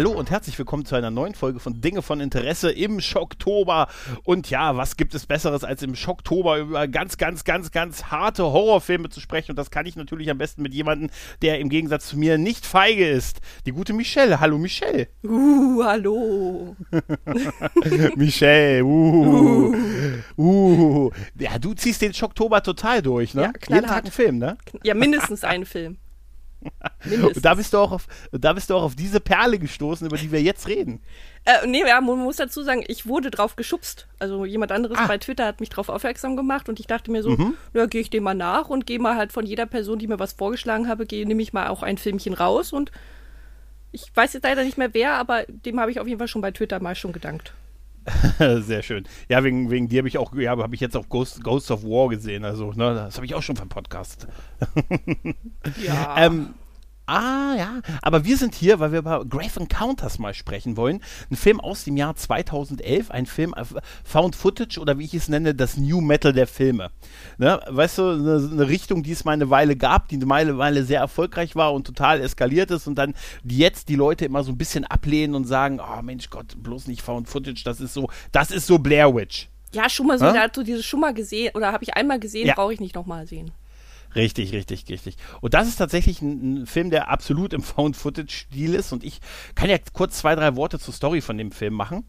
Hallo und herzlich willkommen zu einer neuen Folge von Dinge von Interesse im Schocktober. Und ja, was gibt es Besseres, als im Schocktober über ganz, ganz, ganz, ganz harte Horrorfilme zu sprechen? Und das kann ich natürlich am besten mit jemandem, der im Gegensatz zu mir nicht feige ist. Die gute Michelle. Hallo Michelle. Uh, hallo. Michelle, uh, uh. Ja, du ziehst den Schocktober total durch, ne? Ja, Jeden Tag knallhart. ein Film, ne? Ja, mindestens einen Film. Und da bist du auch auf, da bist du auch auf diese Perle gestoßen, über die wir jetzt reden. Äh, nee, ja, man muss dazu sagen, ich wurde drauf geschubst. Also jemand anderes Ah. bei Twitter hat mich drauf aufmerksam gemacht und ich dachte mir so, Mhm. ja, gehe ich dem mal nach und gehe mal halt von jeder Person, die mir was vorgeschlagen habe, gehe, nehme ich mal auch ein Filmchen raus und ich weiß jetzt leider nicht mehr wer, aber dem habe ich auf jeden Fall schon bei Twitter mal schon gedankt. Sehr schön. Ja, wegen, wegen dir habe ich auch, ja, habe ich jetzt auch Ghost, Ghosts of War gesehen. Also, ne, das habe ich auch schon vom Podcast. Ja. Ähm, ah, ja. Aber wir sind hier, weil wir über Grave Encounters mal sprechen wollen. Ein Film aus dem Jahr 2011, ein Film äh, Found Footage oder wie ich es nenne, das New Metal der Filme. Ne? Weißt du, eine, eine Richtung, die es mal eine Weile gab, die eine Weile sehr erfolgreich war und total eskaliert ist und dann die jetzt die Leute immer so ein bisschen ablehnen und sagen, oh Mensch Gott, bloß nicht Found Footage, das ist so, das ist so Blair Witch. ja, schon mal so, Hä? da hast du dieses schon mal gesehen oder habe ich einmal gesehen, Ja. brauche ich nicht nochmal sehen. Richtig, richtig, richtig. Und das ist tatsächlich ein, ein Film, der absolut im Found-Footage-Stil ist. Und ich kann ja kurz zwei, drei Worte zur Story von dem Film machen.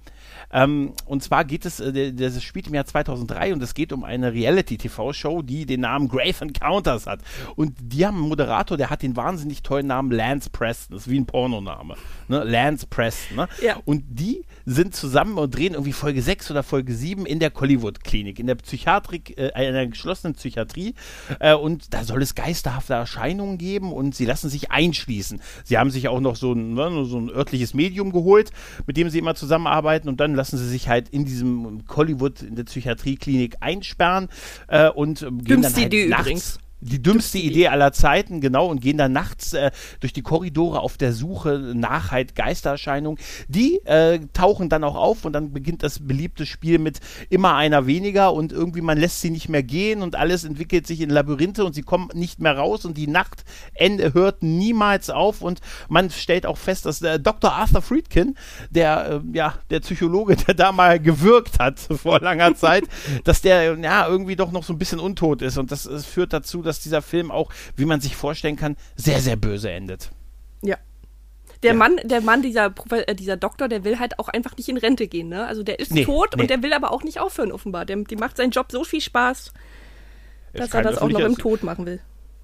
Ähm, und zwar geht es, äh, der- das spielt im Jahr 2003 und es geht um eine Reality-TV-Show, die den Namen Grave Encounters hat. Und die haben einen Moderator, der hat den wahnsinnig tollen Namen Lance Preston. Das ist wie ein Pornoname. Ne? Lance Preston. Ne? Ja. Und die sind zusammen und drehen irgendwie Folge 6 oder Folge 7 in der Collywood-Klinik, in der Psychiatrik, äh, einer geschlossenen Psychiatrie. Äh, und da soll es geisterhafte Erscheinungen geben und sie lassen sich einschließen. Sie haben sich auch noch so ein, ne, so ein örtliches Medium geholt, mit dem sie immer zusammenarbeiten und dann lassen sie sich halt in diesem Collywood, in der Psychiatrieklinik einsperren äh, und ähm, gehen Dümmste dann halt Idee nachts. übrigens. Die dümmste Idee aller Zeiten, genau, und gehen dann nachts äh, durch die Korridore auf der Suche nach halt Geistererscheinungen. Die äh, tauchen dann auch auf und dann beginnt das beliebte Spiel mit immer einer weniger und irgendwie man lässt sie nicht mehr gehen und alles entwickelt sich in Labyrinthe und sie kommen nicht mehr raus und die Nacht hört niemals auf und man stellt auch fest, dass äh, Dr. Arthur Friedkin, der äh, ja der Psychologe, der da mal gewirkt hat vor langer Zeit, dass der ja irgendwie doch noch so ein bisschen untot ist und das, das führt dazu, dass dieser Film auch, wie man sich vorstellen kann, sehr sehr böse endet. Ja. Der Ja. Mann, der Mann, dieser, äh, dieser Doktor, der will halt auch einfach nicht in Rente gehen, ne? Also der ist Nee, tot nee. und der will aber auch nicht aufhören, offenbar. Dem, dem macht sein Job so viel Spaß, dass er das auch noch im Tod machen will.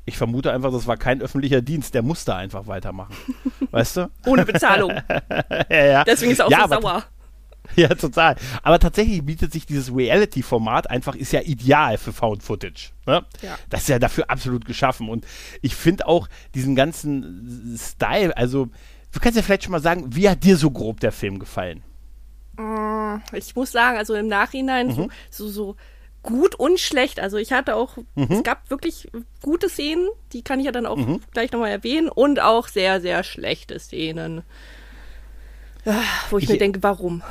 Ich vermute einfach, das war kein öffentlicher Dienst, der musste einfach weitermachen. weißt du? Ohne Bezahlung. ja, ja. Deswegen ist er auch ja, so sauer. Ja, total. Aber tatsächlich bietet sich dieses Reality-Format einfach, ist ja ideal für Found Footage. Ne? Ja. Das ist ja dafür absolut geschaffen. Und ich finde auch diesen ganzen Style, also du kannst ja vielleicht schon mal sagen, wie hat dir so grob der Film gefallen? Ich muss sagen, also im Nachhinein Mhm. so, so, so gut und schlecht. Also ich hatte auch, Mhm. es gab wirklich gute Szenen, die kann ich ja dann auch gleich nochmal erwähnen, und auch sehr, sehr schlechte Szenen. Ah, Wo ich, Ich- mir denke, warum?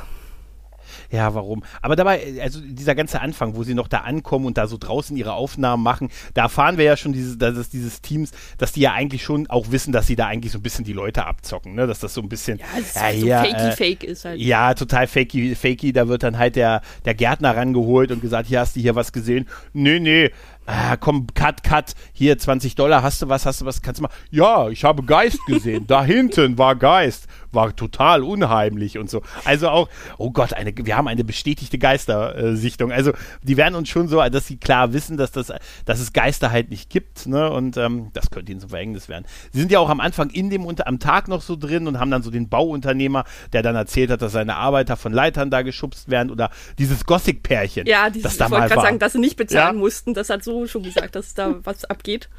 Ja, warum? Aber dabei, also dieser ganze Anfang, wo sie noch da ankommen und da so draußen ihre Aufnahmen machen, da erfahren wir ja schon dieses, dass es dieses Teams, dass die ja eigentlich schon auch wissen, dass sie da eigentlich so ein bisschen die Leute abzocken, ne? Dass das so ein bisschen. Ja, ja, so hier, fakey äh, fake ist halt. Ja, total fakey, fakey. Da wird dann halt der, der Gärtner rangeholt und gesagt, hier hast du hier was gesehen. Nee, nee. Ah, komm, cut, cut. Hier 20 Dollar. Hast du was? Hast du was? Kannst du mal? Ja, ich habe Geist gesehen. da hinten war Geist. War total unheimlich und so. Also auch, oh Gott, eine, wir haben eine bestätigte Geistersichtung. Also die werden uns schon so, dass sie klar wissen, dass, das, dass es Geister halt nicht gibt. Ne? Und ähm, das könnte ihnen zum Verhängnis werden. Sie sind ja auch am Anfang in dem unter, am Tag noch so drin und haben dann so den Bauunternehmer, der dann erzählt hat, dass seine Arbeiter von Leitern da geschubst werden oder dieses Gothic-Pärchen. Ja, dieses, das da ich wollte gerade sagen, dass sie nicht bezahlen Ja. mussten. Das hat so schon gesagt, dass da was abgeht.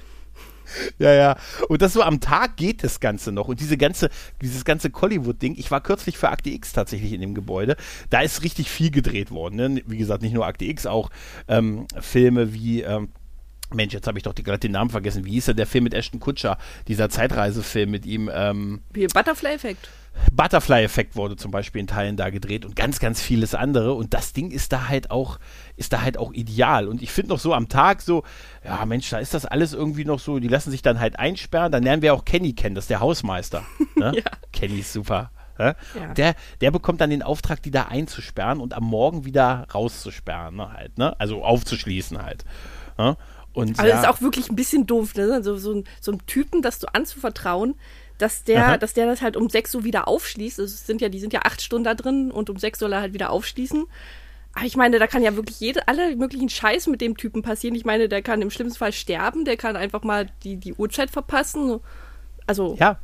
Ja, ja. Und das so am Tag geht das Ganze noch. Und diese ganze, dieses ganze Hollywood-Ding, ich war kürzlich für Akte X tatsächlich in dem Gebäude. Da ist richtig viel gedreht worden. Ne? Wie gesagt, nicht nur Akte X, auch ähm, Filme wie. Ähm, Mensch, jetzt habe ich doch gerade den Namen vergessen. Wie hieß der, der Film mit Ashton Kutscher? Dieser Zeitreisefilm mit ihm. Ähm, Wie Butterfly Effect. Butterfly-Effekt wurde zum Beispiel in Teilen da gedreht und ganz, ganz vieles andere. Und das Ding ist da halt auch, ist da halt auch ideal. Und ich finde noch so am Tag so, ja Mensch, da ist das alles irgendwie noch so, die lassen sich dann halt einsperren. Dann lernen wir auch Kenny kennen, das ist der Hausmeister. Ne? ja. Kenny ist super. Ja? Der, der bekommt dann den Auftrag, die da einzusperren und am Morgen wieder rauszusperren, ne, halt, ne? Also aufzuschließen halt. Ne? Und, also ja. ist auch wirklich ein bisschen doof, ne? Also so, so einem Typen, das so anzuvertrauen, dass der, dass der das halt um sechs so wieder aufschließt. Es sind ja, die sind ja acht Stunden da drin und um sechs soll er halt wieder aufschließen. Aber ich meine, da kann ja wirklich jede, alle möglichen Scheiß mit dem Typen passieren. Ich meine, der kann im schlimmsten Fall sterben, der kann einfach mal die, die Uhrzeit verpassen. Also. Ja,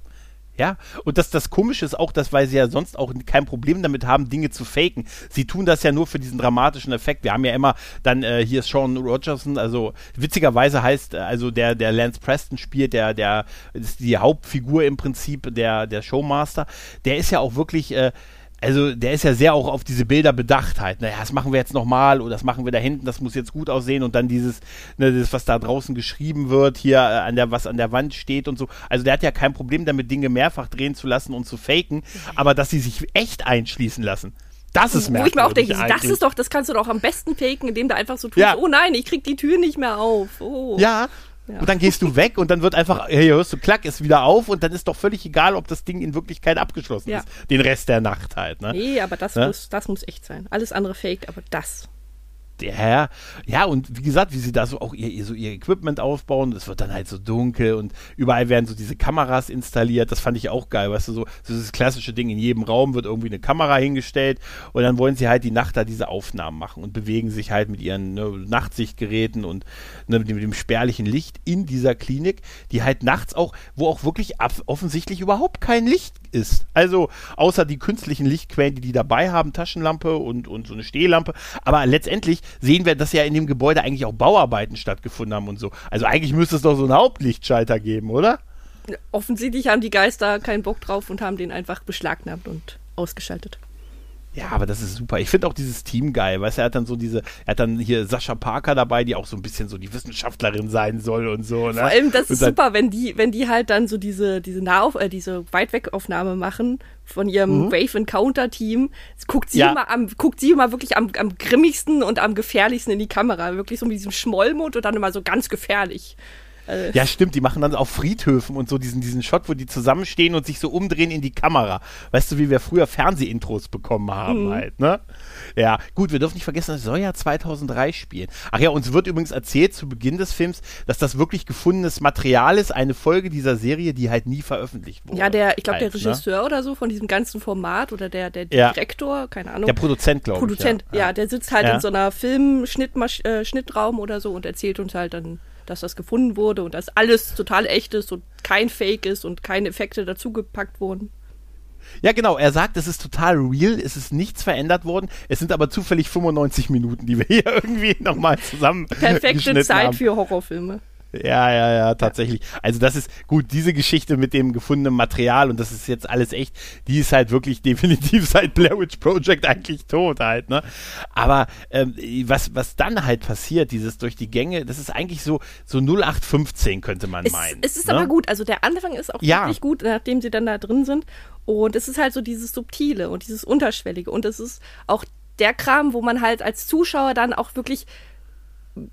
ja, und das, das Komische ist auch, dass, weil sie ja sonst auch kein Problem damit haben, Dinge zu faken. Sie tun das ja nur für diesen dramatischen Effekt. Wir haben ja immer dann, äh, hier ist Sean Rogerson, also witzigerweise heißt, äh, also der, der Lance Preston spielt, der, der ist die Hauptfigur im Prinzip, der, der Showmaster. Der ist ja auch wirklich, äh, also der ist ja sehr auch auf diese Bilder bedacht halt. Naja, das machen wir jetzt nochmal oder das machen wir da hinten, das muss jetzt gut aussehen und dann dieses, ne, das, was da draußen geschrieben wird, hier äh, an der, was an der Wand steht und so. Also der hat ja kein Problem damit, Dinge mehrfach drehen zu lassen und zu faken, aber dass sie sich echt einschließen lassen. Das ist merkwürdig. Wo ich mir auch denke, eigentlich. das ist doch, das kannst du doch am besten faken, indem du einfach so tust, ja. oh nein, ich krieg die Tür nicht mehr auf. Oh. Ja, ja. Und dann gehst du weg und dann wird einfach, hey, hörst du, klack, ist wieder auf und dann ist doch völlig egal, ob das Ding in Wirklichkeit abgeschlossen ja. ist. Den Rest der Nacht halt, ne? Nee, aber das, ne? muss, das muss echt sein. Alles andere fake, aber das der, ja, und wie gesagt, wie sie da so auch ihr, ihr, so ihr Equipment aufbauen, es wird dann halt so dunkel und überall werden so diese Kameras installiert, das fand ich auch geil, weißt du, so, so dieses klassische Ding, in jedem Raum wird irgendwie eine Kamera hingestellt und dann wollen sie halt die Nacht da diese Aufnahmen machen und bewegen sich halt mit ihren ne, Nachtsichtgeräten und ne, mit, dem, mit, dem, spärlichen Licht in dieser Klinik, die halt nachts auch, wo auch wirklich offensichtlich überhaupt kein Licht ist. Also außer die künstlichen Lichtquellen, die die dabei haben, Taschenlampe und, und so eine Stehlampe. Aber letztendlich sehen wir, dass ja in dem Gebäude eigentlich auch Bauarbeiten stattgefunden haben und so. Also eigentlich müsste es doch so einen Hauptlichtschalter geben, oder? Offensichtlich haben die Geister keinen Bock drauf und haben den einfach beschlagnahmt und ausgeschaltet. Ja, aber das ist super. Ich finde auch dieses Team geil, weißt du, er hat dann so diese, er hat dann hier Sascha Parker dabei, die auch so ein bisschen so die Wissenschaftlerin sein soll und so. Ne? Vor allem, das ist super, wenn die, wenn die halt dann so diese, diese Nahauf, äh, diese Weitwegaufnahme machen von ihrem mhm. Wave Encounter Team, guckt sie ja. immer am, guckt sie immer wirklich am, am grimmigsten und am gefährlichsten in die Kamera. Wirklich so mit diesem Schmollmund und dann immer so ganz gefährlich. Also ja, stimmt, die machen dann auf Friedhöfen und so diesen, diesen Shot, wo die zusammenstehen und sich so umdrehen in die Kamera. Weißt du, wie wir früher Fernsehintros bekommen haben mhm. halt, ne? Ja, gut, wir dürfen nicht vergessen, das soll ja 2003 spielen. Ach ja, uns wird übrigens erzählt zu Beginn des Films, dass das wirklich gefundenes Material ist, eine Folge dieser Serie, die halt nie veröffentlicht wurde. Ja, der, ich glaube, der halt, ne? Regisseur ne? oder so von diesem ganzen Format oder der, der ja. Direktor, keine Ahnung. Der Produzent, glaube ich. Produzent, ja. ja. der sitzt halt in so einer Filmschnittraum äh, oder so und erzählt uns halt dann dass das gefunden wurde und dass alles total echt ist und kein Fake ist und keine Effekte dazugepackt wurden. Ja, genau. Er sagt, es ist total real, es ist nichts verändert worden. Es sind aber zufällig 95 Minuten, die wir hier irgendwie nochmal zusammen. Perfekte Zeit haben. für Horrorfilme. Ja, ja, ja, tatsächlich. Also das ist gut, diese Geschichte mit dem gefundenen Material und das ist jetzt alles echt, die ist halt wirklich definitiv seit Blair Witch Project eigentlich tot halt, ne? Aber ähm, was, was dann halt passiert, dieses durch die Gänge, das ist eigentlich so, so 0815 könnte man es, meinen. Es ist ne? aber gut, also der Anfang ist auch ja. wirklich gut, nachdem sie dann da drin sind. Und es ist halt so dieses Subtile und dieses Unterschwellige. Und es ist auch der Kram, wo man halt als Zuschauer dann auch wirklich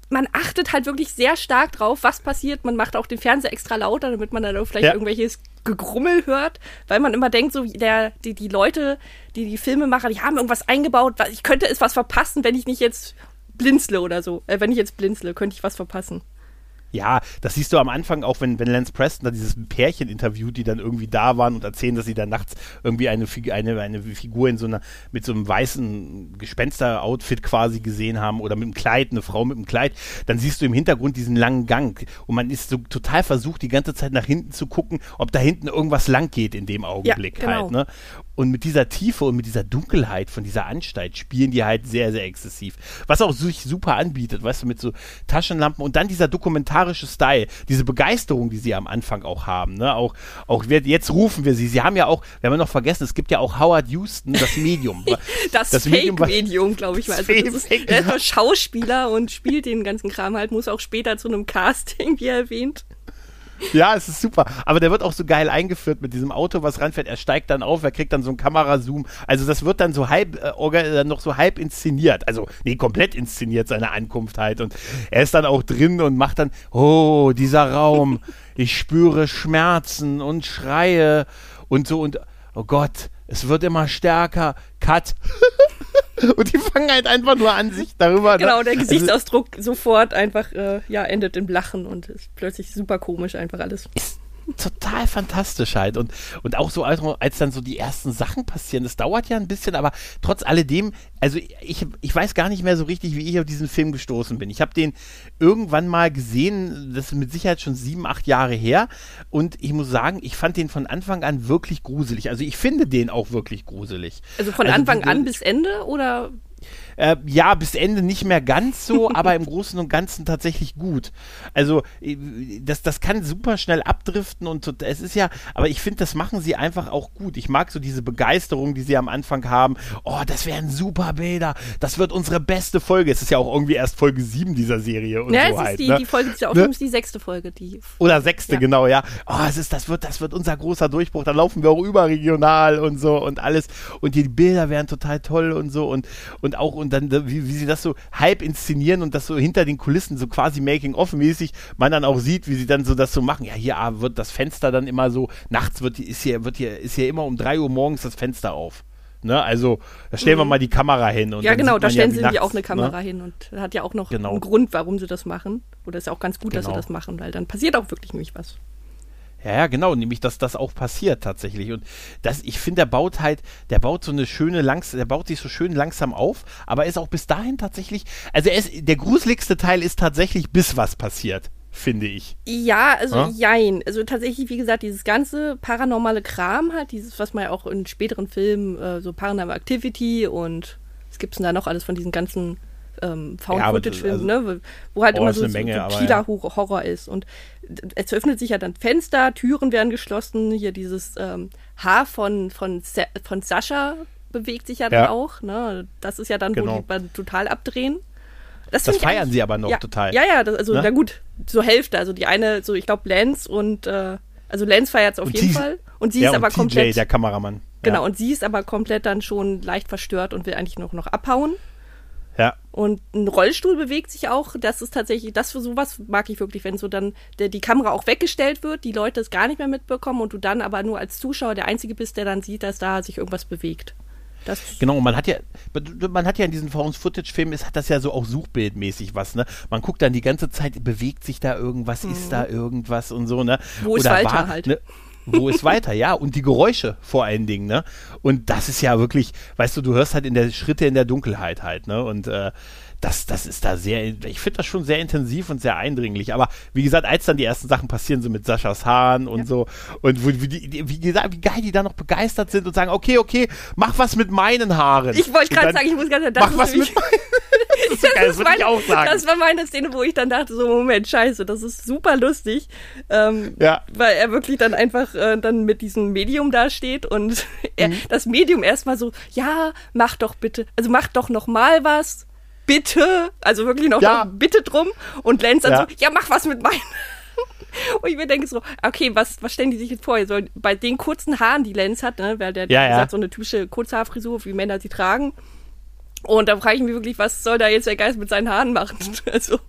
man achtet halt wirklich sehr stark drauf, was passiert. Man macht auch den Fernseher extra lauter, damit man dann vielleicht ja. irgendwelches Gegrummel hört, weil man immer denkt, so der, die, die Leute, die die Filme machen, die haben irgendwas eingebaut, ich könnte es was verpassen, wenn ich nicht jetzt blinzle oder so. Äh, wenn ich jetzt blinzle, könnte ich was verpassen. Ja, das siehst du am Anfang auch, wenn, wenn Lance Preston da dieses Pärchen interviewt, die dann irgendwie da waren und erzählen, dass sie da nachts irgendwie eine, eine, eine Figur in so einer, mit so einem weißen Gespenster-Outfit quasi gesehen haben oder mit einem Kleid, eine Frau mit einem Kleid, dann siehst du im Hintergrund diesen langen Gang und man ist so total versucht, die ganze Zeit nach hinten zu gucken, ob da hinten irgendwas lang geht in dem Augenblick ja, genau. halt, ne? Und mit dieser Tiefe und mit dieser Dunkelheit von dieser Anstalt spielen die halt sehr, sehr exzessiv. Was auch sich super anbietet, weißt du, mit so Taschenlampen und dann dieser dokumentarische Style, diese Begeisterung, die sie am Anfang auch haben. Ne? Auch, auch jetzt rufen wir sie. Sie haben ja auch, wir haben ja noch vergessen, es gibt ja auch Howard Houston, das Medium. das, das Fake-Medium, glaube ich mal. Also das ist, er ist nur Schauspieler und spielt den ganzen Kram halt, muss auch später zu einem Casting, wie erwähnt. Ja, es ist super. Aber der wird auch so geil eingeführt mit diesem Auto, was ranfährt. Er steigt dann auf, er kriegt dann so einen Kamerazoom. Also das wird dann so halb, äh, noch so halb inszeniert. Also, nee, komplett inszeniert seine Ankunft halt. Und er ist dann auch drin und macht dann, oh, dieser Raum. Ich spüre Schmerzen und Schreie und so und, oh Gott, es wird immer stärker. Cut. und die fangen halt einfach nur an, sich darüber. Ne? Genau, der also Gesichtsausdruck also, sofort einfach, äh, ja, endet in Lachen und ist plötzlich super komisch einfach alles. Ist total fantastisch halt. Und, und auch so, als, als dann so die ersten Sachen passieren, das dauert ja ein bisschen, aber trotz alledem, also ich, ich weiß gar nicht mehr so richtig, wie ich auf diesen Film gestoßen bin. Ich habe den irgendwann mal gesehen, das ist mit Sicherheit schon sieben, acht Jahre her. Und ich muss sagen, ich fand den von Anfang an wirklich gruselig. Also ich finde den auch wirklich gruselig. Also von also Anfang an bis Ende oder äh, ja, bis Ende nicht mehr ganz so, aber im Großen und Ganzen tatsächlich gut. Also, äh, das, das kann super schnell abdriften und es ist ja, aber ich finde, das machen sie einfach auch gut. Ich mag so diese Begeisterung, die sie am Anfang haben. Oh, das wären super Bilder. Das wird unsere beste Folge. Es ist ja auch irgendwie erst Folge 7 dieser Serie. Und ja, so es halt, ist die, ne? die Folge, ist ja auch ne? die sechste Folge. Die Oder sechste, ja. genau, ja. Oh, es ist, das wird, das wird unser großer Durchbruch. Da laufen wir auch überregional und so und alles. Und die Bilder wären total toll und so und, und auch, und dann, wie, wie sie das so halb inszenieren und das so hinter den Kulissen so quasi Making-of-mäßig man dann auch sieht, wie sie dann so das so machen. Ja, hier ah, wird das Fenster dann immer so, nachts wird, ist hier, wird hier, ist hier immer um drei Uhr morgens das Fenster auf. Ne, also da stellen mhm. wir mal die Kamera hin. ja, genau, da stellen ja, sie nachts, auch eine Kamera ne? hin und hat ja auch noch genau. einen Grund, warum sie das machen. Oder ist ja auch ganz gut, genau. dass sie genau. das machen, weil dann passiert auch wirklich nämlich was. Ja, ja, genau, nämlich, dass das auch passiert tatsächlich. Und das, ich finde, der baut halt, der baut so eine schöne, langs der baut sich so schön langsam auf, aber ist auch bis dahin tatsächlich, also ist, der gruseligste Teil ist tatsächlich, bis was passiert finde ich. Ja, also ja? jein. Also tatsächlich, wie gesagt, dieses ganze paranormale Kram halt, dieses, was man ja auch in späteren Filmen, äh, so Paranormal Activity und was gibt es denn da noch alles von diesen ganzen ähm, Found-Footage-Filmen, ja, also, ne? wo halt oh, immer so, Menge, so subtiler ja. Horror ist. Und es öffnet sich ja dann Fenster, Türen werden geschlossen, hier dieses ähm, Haar von, von, von Sascha bewegt sich ja dann auch. Ne? Das ist ja dann, genau. wo die total abdrehen. Das, das feiern sie aber noch ja, total. Ja, ja, das, also ne? na gut, so Hälfte. Also die eine, so ich glaube Lance und äh, also Lance feiert es auf und jeden Fall. Und sie ja, ist aber TJ, komplett. der Kameramann. Genau, und sie ist aber komplett dann schon leicht verstört und will eigentlich noch, noch abhauen. Ja. Und ein Rollstuhl bewegt sich auch. Das ist tatsächlich, das für sowas mag ich wirklich, wenn so dann der, die Kamera auch weggestellt wird, die Leute es gar nicht mehr mitbekommen und du dann aber nur als Zuschauer der Einzige bist, der dann sieht, dass da sich irgendwas bewegt. Das genau, man hat ja, man hat ja in diesen Found-Footage-Filmen, hat das ja so auch suchbildmäßig was, ne? Man guckt dann die ganze Zeit, bewegt sich da irgendwas, mhm. ist da irgendwas und so, ne? Wo ist Walter war, halt? Ne? Wo ist weiter, ja, und die Geräusche vor allen Dingen, ne? Und das ist ja wirklich, weißt du, du hörst halt in der Schritte in der Dunkelheit halt, ne? Und äh, das, das ist da sehr, ich finde das schon sehr intensiv und sehr eindringlich. Aber wie gesagt, als dann die ersten Sachen passieren, so mit Saschas Haaren und ja. so, und wie, wie, wie, gesagt, wie geil die da noch begeistert sind und sagen, okay, okay, mach was mit meinen Haaren. Ich wollte gerade sagen, ich muss gerade Mach was mit meinen das, das, geil, das würde ich auch sagen. Das war meine Szene, wo ich dann dachte, so, Moment, scheiße, das ist super lustig. Ähm, ja. Weil er wirklich dann einfach äh, dann mit diesem Medium da steht und er, mhm. das Medium erstmal so, ja, mach doch bitte, also mach doch noch mal was bitte, also wirklich noch, ja. noch bitte drum. Und Lance dann ja. so, ja, mach was mit meinen. Und ich mir denke so, okay, was, was stellen die sich jetzt vor? So, bei den kurzen Haaren, die Lance hat, ne, weil der ja, ja. so eine typische Kurzhaarfrisur, wie Männer sie tragen. Und da frage ich mich wirklich, was soll da jetzt der Geist mit seinen Haaren machen? Also.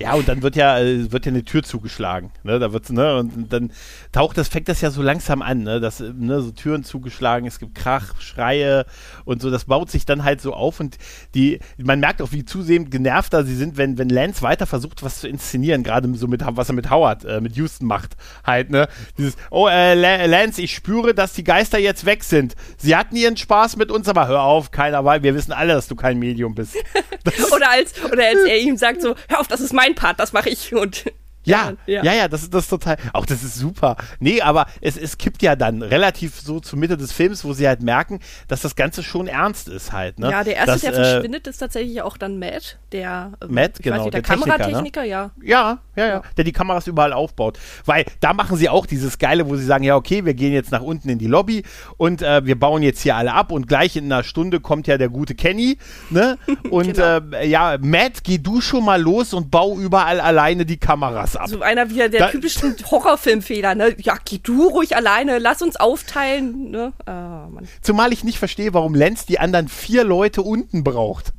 Ja, und dann wird ja, äh, wird ja eine Tür zugeschlagen. Ne? Da wird's, ne? Und dann taucht das, fängt das ja so langsam an, ne? Das, ne, so Türen zugeschlagen, es gibt Krach, Schreie und so, das baut sich dann halt so auf und die, man merkt auch, wie zusehend genervter sie sind, wenn, wenn Lance weiter versucht, was zu inszenieren, gerade so mit, was er mit Howard, äh, mit Houston macht. Halt, ne? Dieses, oh, äh, Lance, ich spüre, dass die Geister jetzt weg sind. Sie hatten ihren Spaß mit uns, aber hör auf, keiner weil wir wissen alle, dass du kein Medium bist. oder als, oder als er ihm sagt so, hör auf, das ist mein mein Part, das mache ich. Und Ja, ja, ja, ja, das ist das total. Auch das ist super. Nee, aber es, es kippt ja dann relativ so zur Mitte des Films, wo sie halt merken, dass das Ganze schon ernst ist halt. Ne? Ja, der erste, dass, der äh, verschwindet, ist tatsächlich auch dann Matt, der, äh, Matt, genau, nicht, der, der Kameratechniker, ne? ja. ja. Ja, ja, der die Kameras überall aufbaut. Weil da machen sie auch dieses Geile, wo sie sagen, ja, okay, wir gehen jetzt nach unten in die Lobby und äh, wir bauen jetzt hier alle ab und gleich in einer Stunde kommt ja der gute Kenny, ne? Und genau. äh, ja, Matt, geh du schon mal los und bau überall alleine die Kameras ab. So einer wieder der da, typischen Horrorfilmfehler, ne? Ja, geh du ruhig alleine, lass uns aufteilen, ne? Oh, Zumal ich nicht verstehe, warum Lenz die anderen vier Leute unten braucht.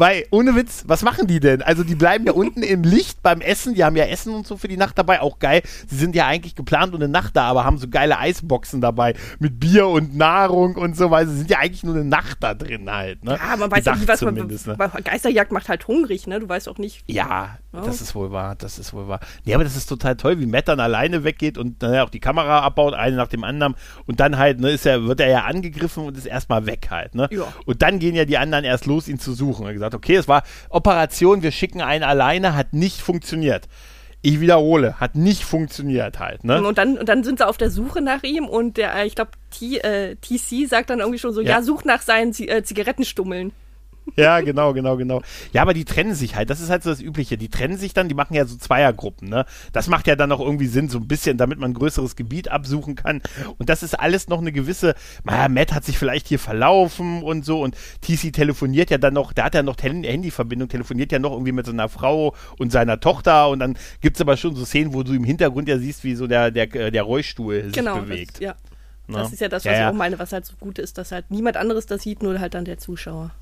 Weil, ohne Witz, was machen die denn? Also, die bleiben ja unten im Licht beim Essen. Die haben ja Essen und so für die Nacht dabei. Auch geil. Sie sind ja eigentlich geplant und eine Nacht da, aber haben so geile Eisboxen dabei. Mit Bier und Nahrung und so, weil sie sind ja eigentlich nur eine Nacht da drin halt. Ne? Ja, man weiß ja nicht, was man. Ne? Geisterjagd macht halt hungrig, ne? Du weißt auch nicht. Ja, oh. das ist wohl wahr. Das ist wohl wahr. Nee, aber das ist total toll, wie Matt dann alleine weggeht und dann ja auch die Kamera abbaut, eine nach dem anderen. Und dann halt, ne, ist er, wird er ja angegriffen und ist erstmal weg halt, ne? Ja. Und dann gehen ja die anderen erst los, ihn zu suchen. Er hat gesagt, okay, es war Operation, wir schicken einen alleine, hat nicht funktioniert. Ich wiederhole, hat nicht funktioniert halt. Ne? Und, dann, und dann sind sie auf der Suche nach ihm und der, äh, ich glaube, äh, TC sagt dann irgendwie schon so, ja, ja such nach seinen Z äh, Zigarettenstummeln. Ja, genau, genau, genau. Ja, aber die trennen sich halt. Das ist halt so das Übliche. Die trennen sich dann, die machen ja so Zweiergruppen, ne? Das macht ja dann auch irgendwie Sinn, so ein bisschen, damit man ein größeres Gebiet absuchen kann. Und das ist alles noch eine gewisse, naja, Matt hat sich vielleicht hier verlaufen und so. Und TC telefoniert ja dann noch, der hat ja noch Handyverbindung, telefoniert ja noch irgendwie mit seiner Frau und seiner Tochter. Und dann gibt es aber schon so Szenen, wo du im Hintergrund ja siehst, wie so der, der, der Rollstuhl sich genau, bewegt. Das, ja. Ne? Das ist ja das, was ja, ja. ich auch meine, was halt so gut ist, dass halt niemand anderes das sieht, nur halt dann der Zuschauer.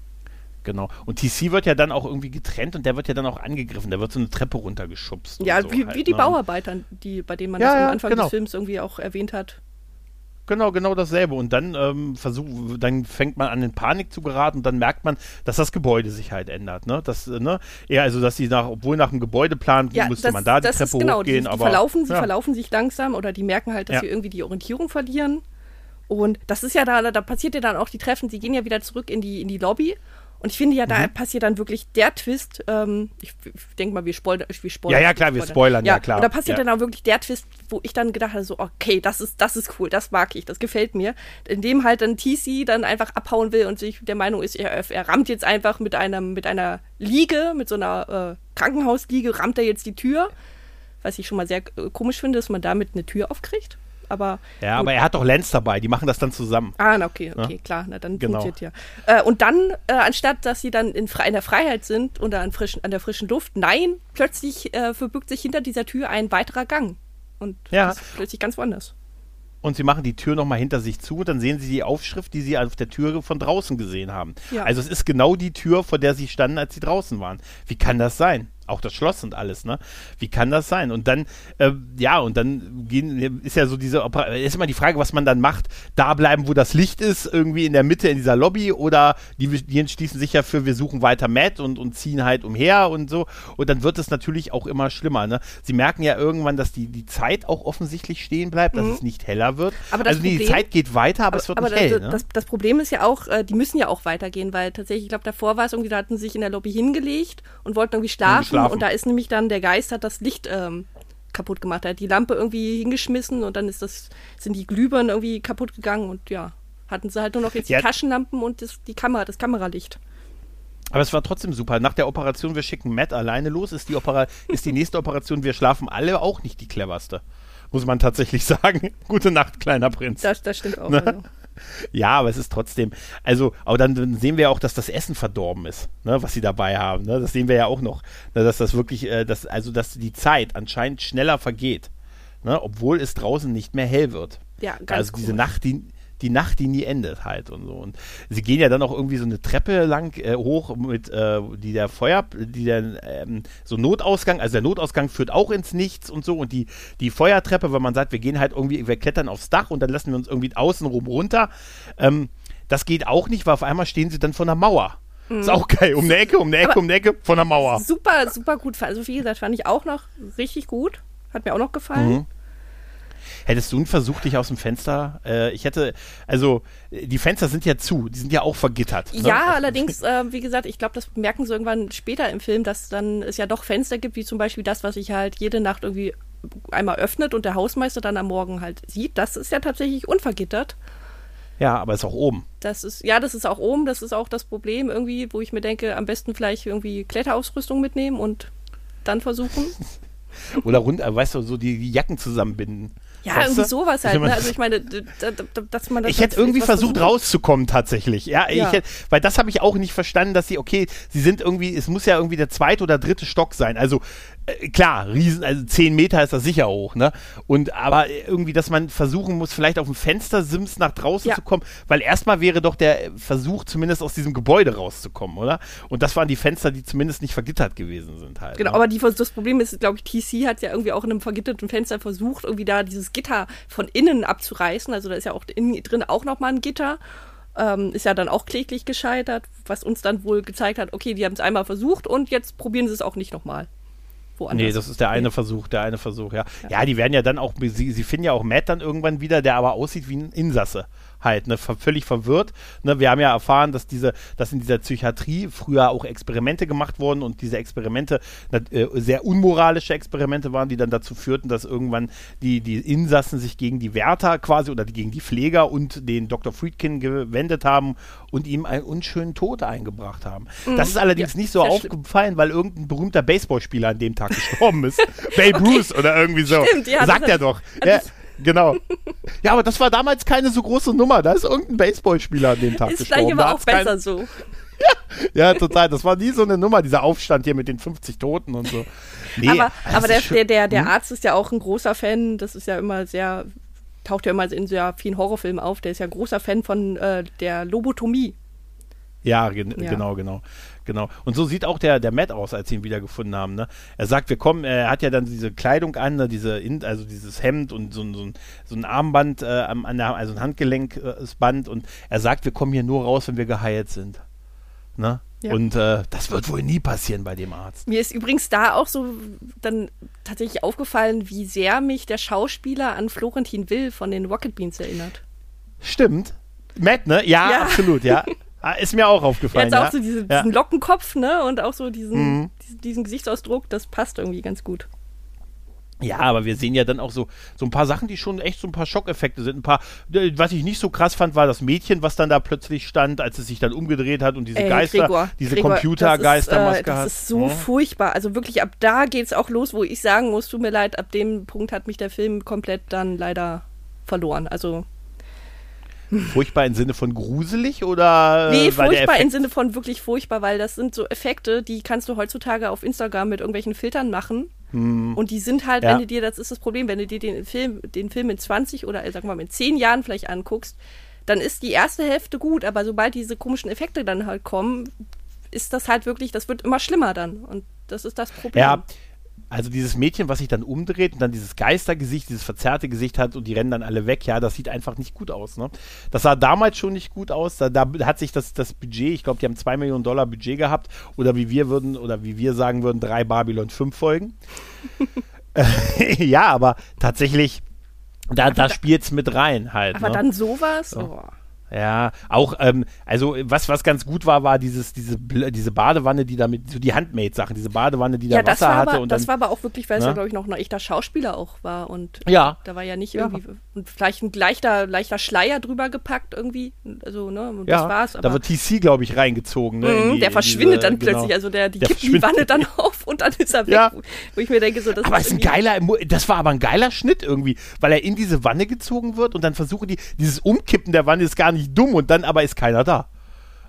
Genau. Und TC wird ja dann auch irgendwie getrennt und der wird ja dann auch angegriffen. Der wird so eine Treppe runtergeschubst. Ja, so wie, halt, wie, die ne? Bauarbeiter, die, bei denen man ja, das am Anfang genau. des Films irgendwie auch erwähnt hat. Genau, genau dasselbe. Und dann ähm, versuch, dann fängt man an in Panik zu geraten und dann merkt man, dass das Gebäude sich halt ändert. Ne? Das, äh, ne? Ja, also dass sie nach, obwohl nach dem Gebäudeplan ja, müsste das, man da die Treppe genau, hochgehen. Die, die aber, verlaufen, sie ja. verlaufen sich langsam oder die merken halt, dass ja. sie irgendwie die Orientierung verlieren. Und das ist ja da, da passiert ja dann auch die Treffen, sie gehen ja wieder zurück in die, in die Lobby und ich finde ja, da mhm. passiert dann wirklich der Twist. Ähm, ich, ich denke mal, wir spoilern. Wir spoilern ja, ja, klar, wir spoilern, ja, ja klar. Und da passiert ja. dann auch wirklich der Twist, wo ich dann gedacht habe, so, okay, das ist, das ist cool, das mag ich, das gefällt mir. In dem halt dann TC dann einfach abhauen will und sich der Meinung ist, er, er rammt jetzt einfach mit, einem, mit einer Liege, mit so einer äh, Krankenhausliege, rammt er jetzt die Tür. Was ich schon mal sehr äh, komisch finde, dass man damit eine Tür aufkriegt aber. Ja, gut. aber er hat doch Lenz dabei, die machen das dann zusammen. Ah, na, okay, okay, ja? klar, na, dann genau. funktioniert ja. Äh, und dann, äh, anstatt dass sie dann in, in, der Freiheit sind und an, frischen, an der frischen Luft, nein, plötzlich äh, verbirgt sich hinter dieser Tür ein weiterer Gang. Und ja. das ist plötzlich ganz woanders. Und sie machen die Tür nochmal hinter sich zu und dann sehen sie die Aufschrift, die sie auf der Tür von draußen gesehen haben. Ja. Also es ist genau die Tür, vor der sie standen, als sie draußen waren. Wie kann das sein? Auch das Schloss und alles, ne? Wie kann das sein? Und dann, äh, ja, und dann gehen, ist ja so diese, Opera ist immer die Frage, was man dann macht, da bleiben, wo das Licht ist, irgendwie in der Mitte in dieser Lobby oder die, die entschließen sich ja für, wir suchen weiter Matt und, und ziehen halt umher und so. Und dann wird es natürlich auch immer schlimmer, ne? Sie merken ja irgendwann, dass die, die Zeit auch offensichtlich stehen bleibt, dass mhm. es nicht heller wird. also Problem, die Zeit geht weiter, aber, aber es wird aber nicht hell. Das, ne? das, Problem ist ja auch, äh, die müssen ja auch weitergehen, weil tatsächlich, ich glaube, davor war es irgendwie, da hatten sie sich in der Lobby hingelegt und wollten irgendwie schlafen schlafen. Und da ist nämlich dann der Geist hat das Licht ähm, kaputt gemacht. Er hat die Lampe irgendwie hingeschmissen und dann ist das, sind die Glühbirnen irgendwie kaputt gegangen und ja, hatten sie halt nur noch jetzt ja. die Taschenlampen und das, die Kamera, das Kameralicht. Aber es war trotzdem super. Nach der Operation, wir schicken Matt alleine los, ist die, Opera ist die nächste Operation, wir schlafen alle auch nicht die cleverste. Muss man tatsächlich sagen. Gute Nacht, kleiner Prinz. Das, das stimmt auch. Ne? Also ja, aber es ist trotzdem, also, aber dann sehen wir auch, dass das Essen verdorben ist, ne, was sie dabei haben. Ne? Das sehen wir ja auch noch, ne, dass das wirklich, äh, dass, also dass die Zeit anscheinend schneller vergeht, ne, obwohl es draußen nicht mehr hell wird. Ja, ganz Also diese Nacht, die, die Nacht, die nie endet halt und so. Und sie gehen ja dann auch irgendwie so eine Treppe lang äh, hoch mit, äh, die der Feuer, die der ähm, so Notausgang, also der Notausgang führt auch ins Nichts und so und die, die Feuertreppe, wenn man sagt, wir gehen halt irgendwie, wir klettern aufs Dach und dann lassen wir uns irgendwie außenrum runter. Ähm, das geht auch nicht, weil auf einmal stehen sie dann vor einer Mauer. Mhm. Ist auch geil. Um eine Ecke, um eine Ecke, Aber um eine Ecke, von der Mauer. Super, super gut. Also wie gesagt, fand ich auch noch richtig gut. Hat mir auch noch gefallen. Mhm. Hättest du einen Versuch, dich aus dem Fenster? Äh, ich hätte, also die Fenster sind ja zu, die sind ja auch vergittert. Ne? Ja, allerdings, äh, wie gesagt, ich glaube, das merken sie irgendwann später im Film, dass dann es ja doch Fenster gibt, wie zum Beispiel das, was sich halt jede Nacht irgendwie einmal öffnet und der Hausmeister dann am Morgen halt sieht. Das ist ja tatsächlich unvergittert. Ja, aber ist auch oben. Das ist, ja, das ist auch oben, das ist auch das Problem irgendwie, wo ich mir denke, am besten vielleicht irgendwie Kletterausrüstung mitnehmen und dann versuchen. Oder rund, äh, weißt du, so die, die Jacken zusammenbinden. Ja, weißt irgendwie du? sowas halt. Ne? Also ich meine, dass man das Ich hätte irgendwie versucht versucht. rauszukommen tatsächlich. Ja, ja. Hätte, weil das habe ich auch nicht verstanden, dass sie okay, sie sind irgendwie, es muss ja irgendwie der zweite oder dritte Stock sein. Also klar, riesen, also 10 Meter ist das sicher hoch, ne? Und aber irgendwie, dass man versuchen muss, vielleicht auf dem Fenstersims nach draußen ja. zu kommen, weil erstmal wäre doch der Versuch, zumindest aus diesem Gebäude rauszukommen, oder? Und das waren die Fenster, die zumindest nicht vergittert gewesen sind halt. Genau, ne? aber die, das Problem ist, glaube ich, TC hat ja irgendwie auch in einem vergitterten Fenster versucht, irgendwie da dieses Gitter von innen abzureißen. Also da ist ja auch innen drin auch nochmal ein Gitter. Ähm, ist ja dann auch kläglich gescheitert, was uns dann wohl gezeigt hat, okay, die haben es einmal versucht und jetzt probieren sie es auch nicht nochmal woanders. Nee, das ist der eine Versuch, der eine Versuch, ja. ja. Ja, die werden ja dann auch, sie, sie finden ja auch Matt dann irgendwann wieder, der aber aussieht wie ein Insasse halt, ne, völlig verwirrt. Ne, wir haben ja erfahren, dass diese, dass in dieser Psychiatrie früher auch Experimente gemacht wurden und diese Experimente äh, sehr unmoralische Experimente waren, die dann dazu führten, dass irgendwann die, die Insassen sich gegen die Wärter quasi oder gegen die Pfleger und den Dr. Friedkin gewendet haben und ihm einen unschönen Tod eingebracht haben. Mhm. Das ist allerdings ja, nicht so aufgefallen, weil irgendein berühmter Baseballspieler an dem Tag gestorben ist. Babe okay. Ruth oder irgendwie so. Stimmt, ja, Sagt er doch. Ja, Genau. Ja, aber das war damals keine so große Nummer. Da ist irgendein Baseballspieler an dem Tag ist gestorben. Ist vielleicht aber auch besser kein... so. Ja, ja, total. Das war nie so eine Nummer, dieser Aufstand hier mit den 50 Toten und so. Nee, aber aber der, der, der, der hm? Arzt ist ja auch ein großer Fan. Das ist ja immer sehr, taucht ja immer in sehr vielen Horrorfilmen auf. Der ist ja großer Fan von äh, der Lobotomie. Ja, gen ja, genau, genau. Genau. Und so sieht auch der, der Matt aus, als sie ihn wiedergefunden haben. Ne? Er sagt, wir kommen, er hat ja dann diese Kleidung an, ne? diese, also dieses Hemd und so, so, ein, so ein Armband, äh, an der, also ein Handgelenksband und er sagt, wir kommen hier nur raus, wenn wir geheilt sind. Ne? Ja. Und äh, das wird wohl nie passieren bei dem Arzt. Mir ist übrigens da auch so dann tatsächlich aufgefallen, wie sehr mich der Schauspieler an Florentin Will von den Rocket Beans erinnert. Stimmt. Matt, ne? Ja, ja. absolut, ja. Ah, ist mir auch aufgefallen. Hat auch so diese, diesen Lockenkopf, ne? Und auch so diesen, mhm. diesen, diesen, Gesichtsausdruck, das passt irgendwie ganz gut. Ja, aber wir sehen ja dann auch so, so ein paar Sachen, die schon echt so ein paar Schockeffekte sind. Ein paar, äh, was ich nicht so krass fand, war das Mädchen, was dann da plötzlich stand, als es sich dann umgedreht hat und diese Ey, Geister, Gregor, diese Computergeistermaske äh, hat. Das ist so ja. furchtbar. Also wirklich ab da geht es auch los, wo ich sagen muss, tut mir leid, ab dem Punkt hat mich der Film komplett dann leider verloren. Also Furchtbar im Sinne von gruselig oder? Nee, furchtbar im Sinne von wirklich furchtbar, weil das sind so Effekte, die kannst du heutzutage auf Instagram mit irgendwelchen Filtern machen. Hm. Und die sind halt, ja. wenn du dir, das ist das Problem, wenn du dir den Film, den Film in 20 oder äh, sag mal in 10 Jahren vielleicht anguckst, dann ist die erste Hälfte gut, aber sobald diese komischen Effekte dann halt kommen, ist das halt wirklich, das wird immer schlimmer dann. Und das ist das Problem. Ja, also dieses Mädchen, was sich dann umdreht und dann dieses Geistergesicht, dieses verzerrte Gesicht hat und die rennen dann alle weg, ja, das sieht einfach nicht gut aus. Ne? Das sah damals schon nicht gut aus. Da, da hat sich das, das Budget, ich glaube, die haben zwei Millionen Dollar Budget gehabt oder wie wir würden, oder wie wir sagen würden, drei Babylon 5 Folgen. ja, aber tatsächlich, da, da spielt es mit rein halt. Aber ne? dann sowas? So. Oh. Ja, auch, ähm, also was, was ganz gut war, war dieses, diese, diese Badewanne, die damit, so die Handmade-Sachen, diese Badewanne, die da ja, Wasser hatte. Aber, und das dann, war aber auch wirklich, weil es ja, ne? glaube ich, noch ein echter Schauspieler auch war und ja. da war ja nicht irgendwie, ja. und vielleicht ein leichter, leichter Schleier drüber gepackt irgendwie, also, ne, und ja, das war's. Aber, da wird TC, glaube ich, reingezogen, ne, mhm, die, Der verschwindet diese, dann plötzlich, genau. also der, die der kippen die Wanne dann auf und dann ist er weg, ja. wo ich mir denke, so, das Aber ist ein geiler, das war aber ein geiler Schnitt irgendwie, weil er in diese Wanne gezogen wird und dann versuchen die, dieses Umkippen der Wanne ist gar nicht dumm und dann aber ist keiner da.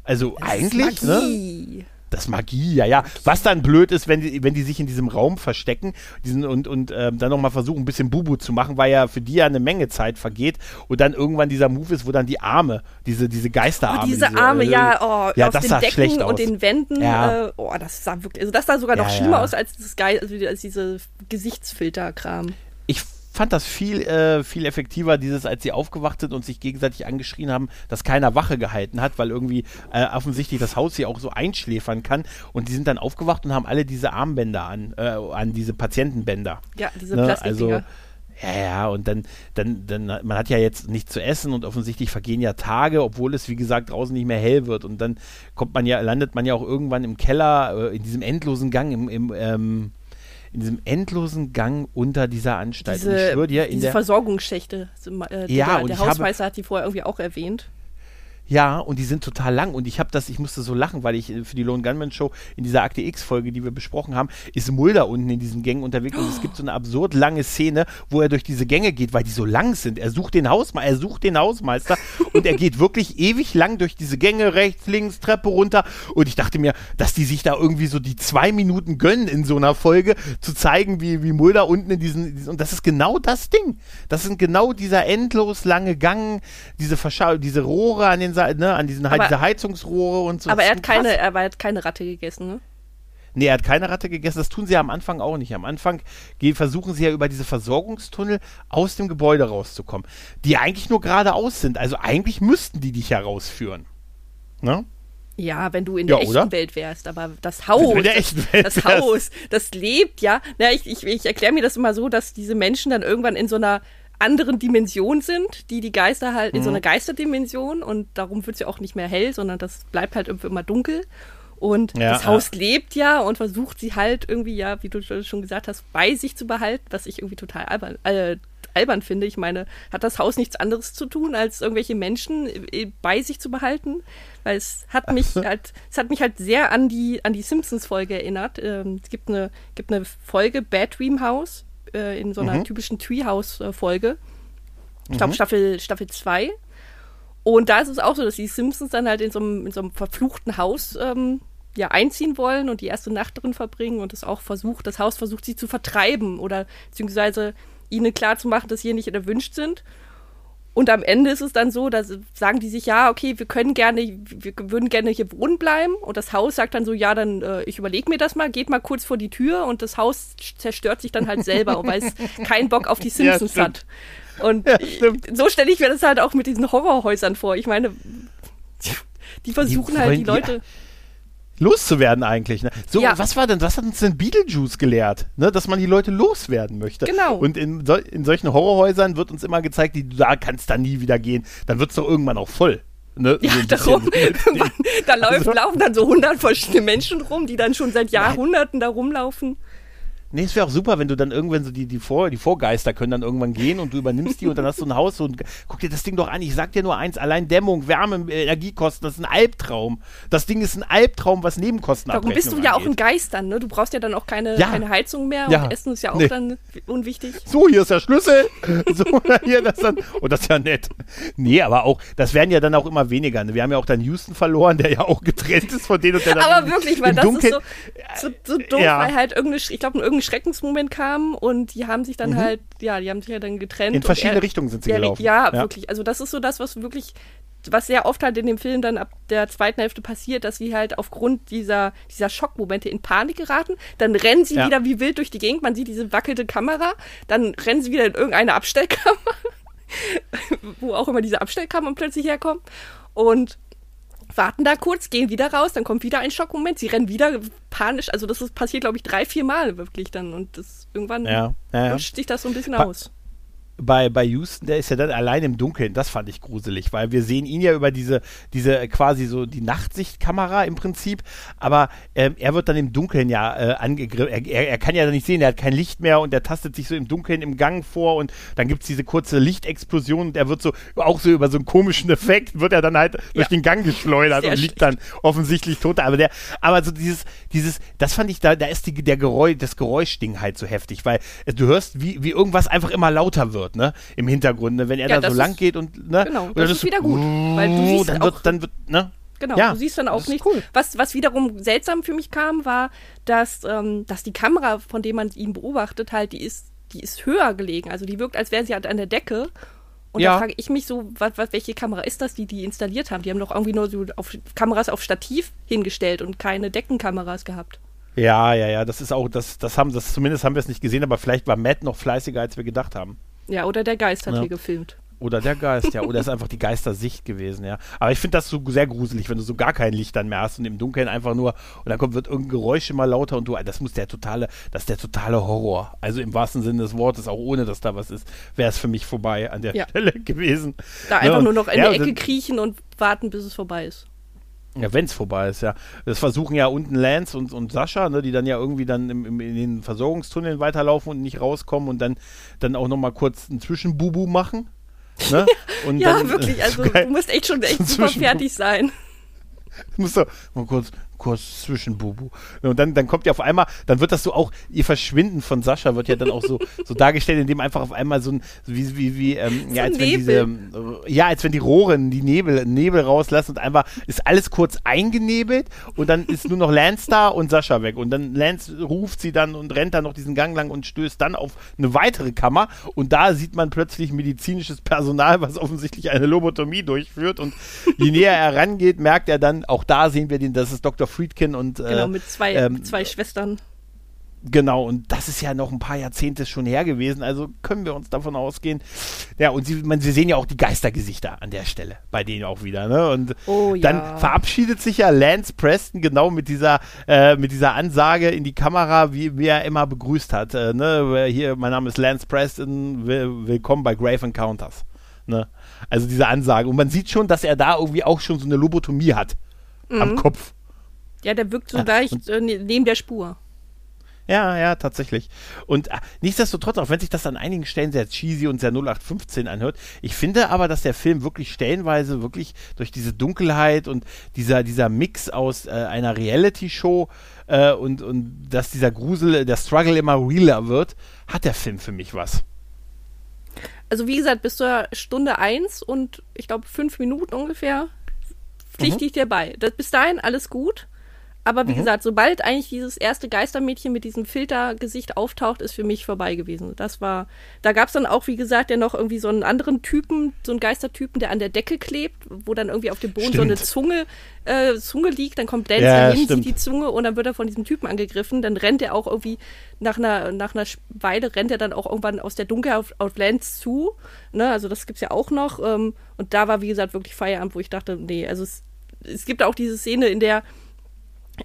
Also das eigentlich, ne? Das Magie, ja, ja. Was dann blöd ist, wenn die, wenn die sich in diesem Raum verstecken diesen, und, und ähm, dann nochmal versuchen, ein bisschen Bubu zu machen, weil ja für die ja eine Menge Zeit vergeht und dann irgendwann dieser Move ist, wo dann die Arme, diese, diese Geisterarme. Oh, diese, diese Arme, äh, ja, oh, ja, auf das den sah Decken schlecht aus. und den Wänden. Ja. Äh, oh, das sah wirklich, also das sah sogar noch ja, schlimmer ja. aus als Geil, also als diese Gesichtsfilterkram. Ich fand das viel, äh, viel effektiver, dieses, als sie aufgewacht sind und sich gegenseitig angeschrien haben, dass keiner Wache gehalten hat, weil irgendwie äh, offensichtlich das Haus hier auch so einschläfern kann. Und die sind dann aufgewacht und haben alle diese Armbänder an, äh, an diese Patientenbänder. Ja, diese ne? Plastikdinger. Also, Ja, ja, und dann, dann, dann, man hat ja jetzt nichts zu essen und offensichtlich vergehen ja Tage, obwohl es, wie gesagt, draußen nicht mehr hell wird. Und dann kommt man ja, landet man ja auch irgendwann im Keller, äh, in diesem endlosen Gang, im, im ähm, in diesem endlosen Gang unter dieser Anstalt. Diese, ich schwör dir, in diese der Versorgungsschächte. Äh, ja, der, der Hausmeister hat die vorher irgendwie auch erwähnt. Ja, und die sind total lang. Und ich habe das, ich musste so lachen, weil ich äh, für die Lone Gunman Show in dieser Akte X-Folge, die wir besprochen haben, ist Mulder unten in diesen Gängen unterwegs und es gibt so eine absurd lange Szene, wo er durch diese Gänge geht, weil die so lang sind. Er sucht den Hausmeister, er sucht den Hausmeister und er geht wirklich ewig lang durch diese Gänge, rechts, links, Treppe runter. Und ich dachte mir, dass die sich da irgendwie so die zwei Minuten gönnen in so einer Folge, zu zeigen, wie, wie Mulder unten in diesen, diesen und das ist genau das Ding. Das sind genau dieser endlos lange Gang, diese Verschau diese Rohre an den ne, an diesen aber, diese Heizungsrohre und so. Aber er hat, keine, er hat keine Ratte gegessen, ne? Nee, er hat keine Ratte gegessen. Das tun sie ja am Anfang auch nicht. Am Anfang versuchen sie ja über diese Versorgungstunnel aus dem Gebäude rauszukommen, die eigentlich nur geradeaus sind. Also eigentlich müssten die dich herausführen. Ne? Ja, wenn du in der ja, echten oder? Welt wärst, aber das Haus, das, das Haus, das lebt ja. Na, ich, ich, ich erkläre mir das immer so, dass diese Menschen dann irgendwann in so einer anderen Dimension sind, die die Geister halt in so mhm. einer Geisterdimension und darum wird es ja auch nicht mehr hell, sondern das bleibt halt irgendwie immer dunkel. Und ja, das Haus ja. lebt ja und versucht sie halt irgendwie, ja, wie du schon gesagt hast, bei sich zu behalten, was ich irgendwie total albern, äh, albern finde. Ich meine, hat das Haus nichts anderes zu tun, als irgendwelche Menschen äh, bei sich zu behalten? Weil es hat mich halt, es hat mich halt sehr an die, an die Simpsons-Folge erinnert. Ähm, es gibt eine, gibt eine Folge, Bad Dream House, äh, in so einer mhm. typischen Treehouse-Folge. Ich glaube, mhm. Staffel, Staffel 2. Und da ist es auch so, dass die Simpsons dann halt in so einem, in so einem verfluchten Haus ähm, ja, einziehen wollen und die erste Nacht drin verbringen und es auch versucht, das Haus versucht, sie zu vertreiben oder beziehungsweise ihnen klarzumachen, dass sie hier nicht erwünscht sind. Und am Ende ist es dann so, da sagen die sich, ja, okay, wir können gerne, wir würden gerne hier wohnen bleiben. Und das Haus sagt dann so, ja, dann, äh, ich überlege mir das mal, geht mal kurz vor die Tür und das Haus zerstört sich dann halt selber, weil es keinen Bock auf die Simpsons ja, hat. Und ja, so stelle ich mir das halt auch mit diesen Horrorhäusern vor. Ich meine, die versuchen die halt die Leute. Ja loszuwerden eigentlich. Ne? So, ja. was war denn, was hat uns denn Beetlejuice gelehrt? Ne? Dass man die Leute loswerden möchte. Genau. Und in, so, in solchen Horrorhäusern wird uns immer gezeigt, die, da kannst da nie wieder gehen. Dann wird es doch irgendwann auch voll. Ne? Ja, so darum, da also, laufen dann so hundert verschiedene Menschen rum, die dann schon seit Jahrhunderten da rumlaufen. Nee, es wäre auch super, wenn du dann irgendwann so die, die, Vor, die Vorgeister können dann irgendwann gehen und du übernimmst die und dann hast du ein Haus und guck dir das Ding doch an. Ich sag dir nur eins, allein Dämmung, Wärme, Energiekosten, das ist ein Albtraum. Das Ding ist ein Albtraum, was Nebenkosten Darum bist du ja angeht. auch ein Geistern, ne? Du brauchst ja dann auch keine, ja. keine Heizung mehr ja. und Essen ist ja auch nee. dann unwichtig. So, hier ist der Schlüssel. so, hier das dann. Und oh, das ist ja nett. Nee, aber auch, das werden ja dann auch immer weniger. Ne? Wir haben ja auch dann Houston verloren, der ja auch getrennt ist von denen und der dann Aber wirklich, weil das Dunkeln, ist so, so, so doof, ja. weil halt irgendeine, ich glaube, irgendeine Schreckensmoment kam und die haben sich dann mhm. halt, ja, die haben sich ja dann getrennt. In verschiedene er, Richtungen sind sie gelaufen. Ja, ja, wirklich. Also das ist so das, was wirklich, was sehr oft halt in dem Film dann ab der zweiten Hälfte passiert, dass sie halt aufgrund dieser, dieser Schockmomente in Panik geraten. Dann rennen sie ja. wieder wie wild durch die Gegend. Man sieht diese wackelte Kamera. Dann rennen sie wieder in irgendeine Abstellkammer. wo auch immer diese Abstellkammern plötzlich herkommen. Und warten da kurz, gehen wieder raus, dann kommt wieder ein Schockmoment, sie rennen wieder panisch. Also das ist, passiert, glaube ich, drei, vier Mal wirklich dann und das irgendwann ja, ja, ja. sich das so ein bisschen pa aus bei, bei Houston, der ist ja dann allein im Dunkeln. Das fand ich gruselig, weil wir sehen ihn ja über diese, diese quasi so die Nachtsichtkamera im Prinzip, aber ähm, er wird dann im Dunkeln ja äh, angegriffen. Er, er, er, kann ja nicht sehen, er hat kein Licht mehr und er tastet sich so im Dunkeln im Gang vor und dann gibt es diese kurze Lichtexplosion und er wird so, auch so über so einen komischen Effekt, wird er dann halt ja. durch den Gang geschleudert Sehr und liegt dann offensichtlich tot. Aber der, aber so dieses, dieses, das fand ich, da, da ist die, der Geräusch, das Geräuschding halt so heftig, weil äh, du hörst, wie, wie irgendwas einfach immer lauter wird wird, ne? Im Hintergrund, ne? Wenn er ja, da so lang geht und, ne? Genau, das ist wieder gut. Weil du siehst dann, wird, dann wird, ne? Genau, ja, du siehst dann auch nicht. Cool. Was, was wiederum seltsam für mich kam, war, dass, ähm, dass die Kamera, von der man ihn beobachtet, halt, die ist, die ist höher gelegen. Also die wirkt, als wäre sie halt an der Decke. Und ja. da frage ich mich so, was, was, welche Kamera ist das, die die installiert haben? Die haben doch irgendwie nur so auf Kameras auf Stativ hingestellt und keine Deckenkameras gehabt. Ja, ja, ja, das ist auch, das, das haben, das zumindest haben wir es nicht gesehen, aber vielleicht war Matt noch fleißiger, als wir gedacht haben. Ja, oder der Geist hat ja. hier gefilmt. Oder der Geist, ja. Oder ist einfach die Geistersicht gewesen, ja. Aber ich finde das so sehr gruselig, wenn du so gar kein Licht dann mehr hast und im Dunkeln einfach nur, und dann kommt, wird irgendein Geräusch immer lauter und du, das muss der totale, das ist der totale Horror. Also im wahrsten Sinne des Wortes, auch ohne dass da was ist, wäre es für mich vorbei an der ja. Stelle gewesen. Da einfach ja, nur noch in ja, die Ecke kriechen und warten, bis es vorbei ist. Ja, wenn es vorbei ist, ja. Das versuchen ja unten Lance und, und Sascha, ne, die dann ja irgendwie dann im, im, in den Versorgungstunneln weiterlaufen und nicht rauskommen und dann, dann auch nochmal kurz einen Zwischenbubu machen. Ne? Ja, dann, wirklich, also du musst echt schon echt super fertig sein. Du musst doch mal kurz, kurz zwischen Bubu. Und dann, dann kommt ja auf einmal, dann wird das so auch, ihr Verschwinden von Sascha wird ja dann auch so, so dargestellt, indem einfach auf einmal so ein, wie, wie, wie, ähm, ja, als wenn diese, ja, als wenn die Rohre die Nebel, Nebel rauslassen und einfach ist alles kurz eingenebelt und dann ist nur noch Lance da und Sascha weg. Und dann Lance ruft sie dann und rennt dann noch diesen Gang lang und stößt dann auf eine weitere Kammer und da sieht man plötzlich medizinisches Personal, was offensichtlich eine Lobotomie durchführt und je näher er rangeht, merkt er dann, auch da sehen wir den, das ist Dr. Friedkin und. Äh, genau, mit zwei, ähm, zwei Schwestern. Genau, und das ist ja noch ein paar Jahrzehnte schon her gewesen, also können wir uns davon ausgehen. Ja, und sie, man, sie sehen ja auch die Geistergesichter an der Stelle, bei denen auch wieder, ne? Und oh, dann ja. verabschiedet sich ja Lance Preston genau mit dieser, äh, mit dieser Ansage in die Kamera, wie, wie er immer begrüßt hat. Äh, ne? Hier, mein Name ist Lance Preston, will, willkommen bei Grave Encounters. Ne? Also diese Ansage. Und man sieht schon, dass er da irgendwie auch schon so eine Lobotomie hat mhm. am Kopf. Ja, der wirkt so ja, leicht äh, ne, neben der Spur. Ja, ja, tatsächlich. Und äh, nichtsdestotrotz, auch wenn sich das an einigen Stellen sehr cheesy und sehr 0815 anhört, ich finde aber, dass der Film wirklich stellenweise wirklich durch diese Dunkelheit und dieser, dieser Mix aus äh, einer Reality-Show äh, und, und dass dieser Grusel, der Struggle immer realer wird, hat der Film für mich was. Also wie gesagt, bis zur Stunde 1 und ich glaube fünf Minuten ungefähr pflichte mhm. ich dir bei. Das, bis dahin alles gut. Aber wie mhm. gesagt, sobald eigentlich dieses erste Geistermädchen mit diesem Filtergesicht auftaucht, ist für mich vorbei gewesen. Das war, da gab es dann auch, wie gesagt, ja noch irgendwie so einen anderen Typen, so einen Geistertypen, der an der Decke klebt, wo dann irgendwie auf dem Boden stimmt. so eine Zunge, äh, Zunge liegt, dann kommt Dance ja, dahin, stimmt. sieht die Zunge und dann wird er von diesem Typen angegriffen. Dann rennt er auch irgendwie nach einer, nach einer Weile rennt er dann auch irgendwann aus der Dunkelheit auf, auf Lance zu. Ne? Also das gibt's ja auch noch. Ähm, und da war, wie gesagt, wirklich Feierabend, wo ich dachte, nee, also es, es gibt auch diese Szene, in der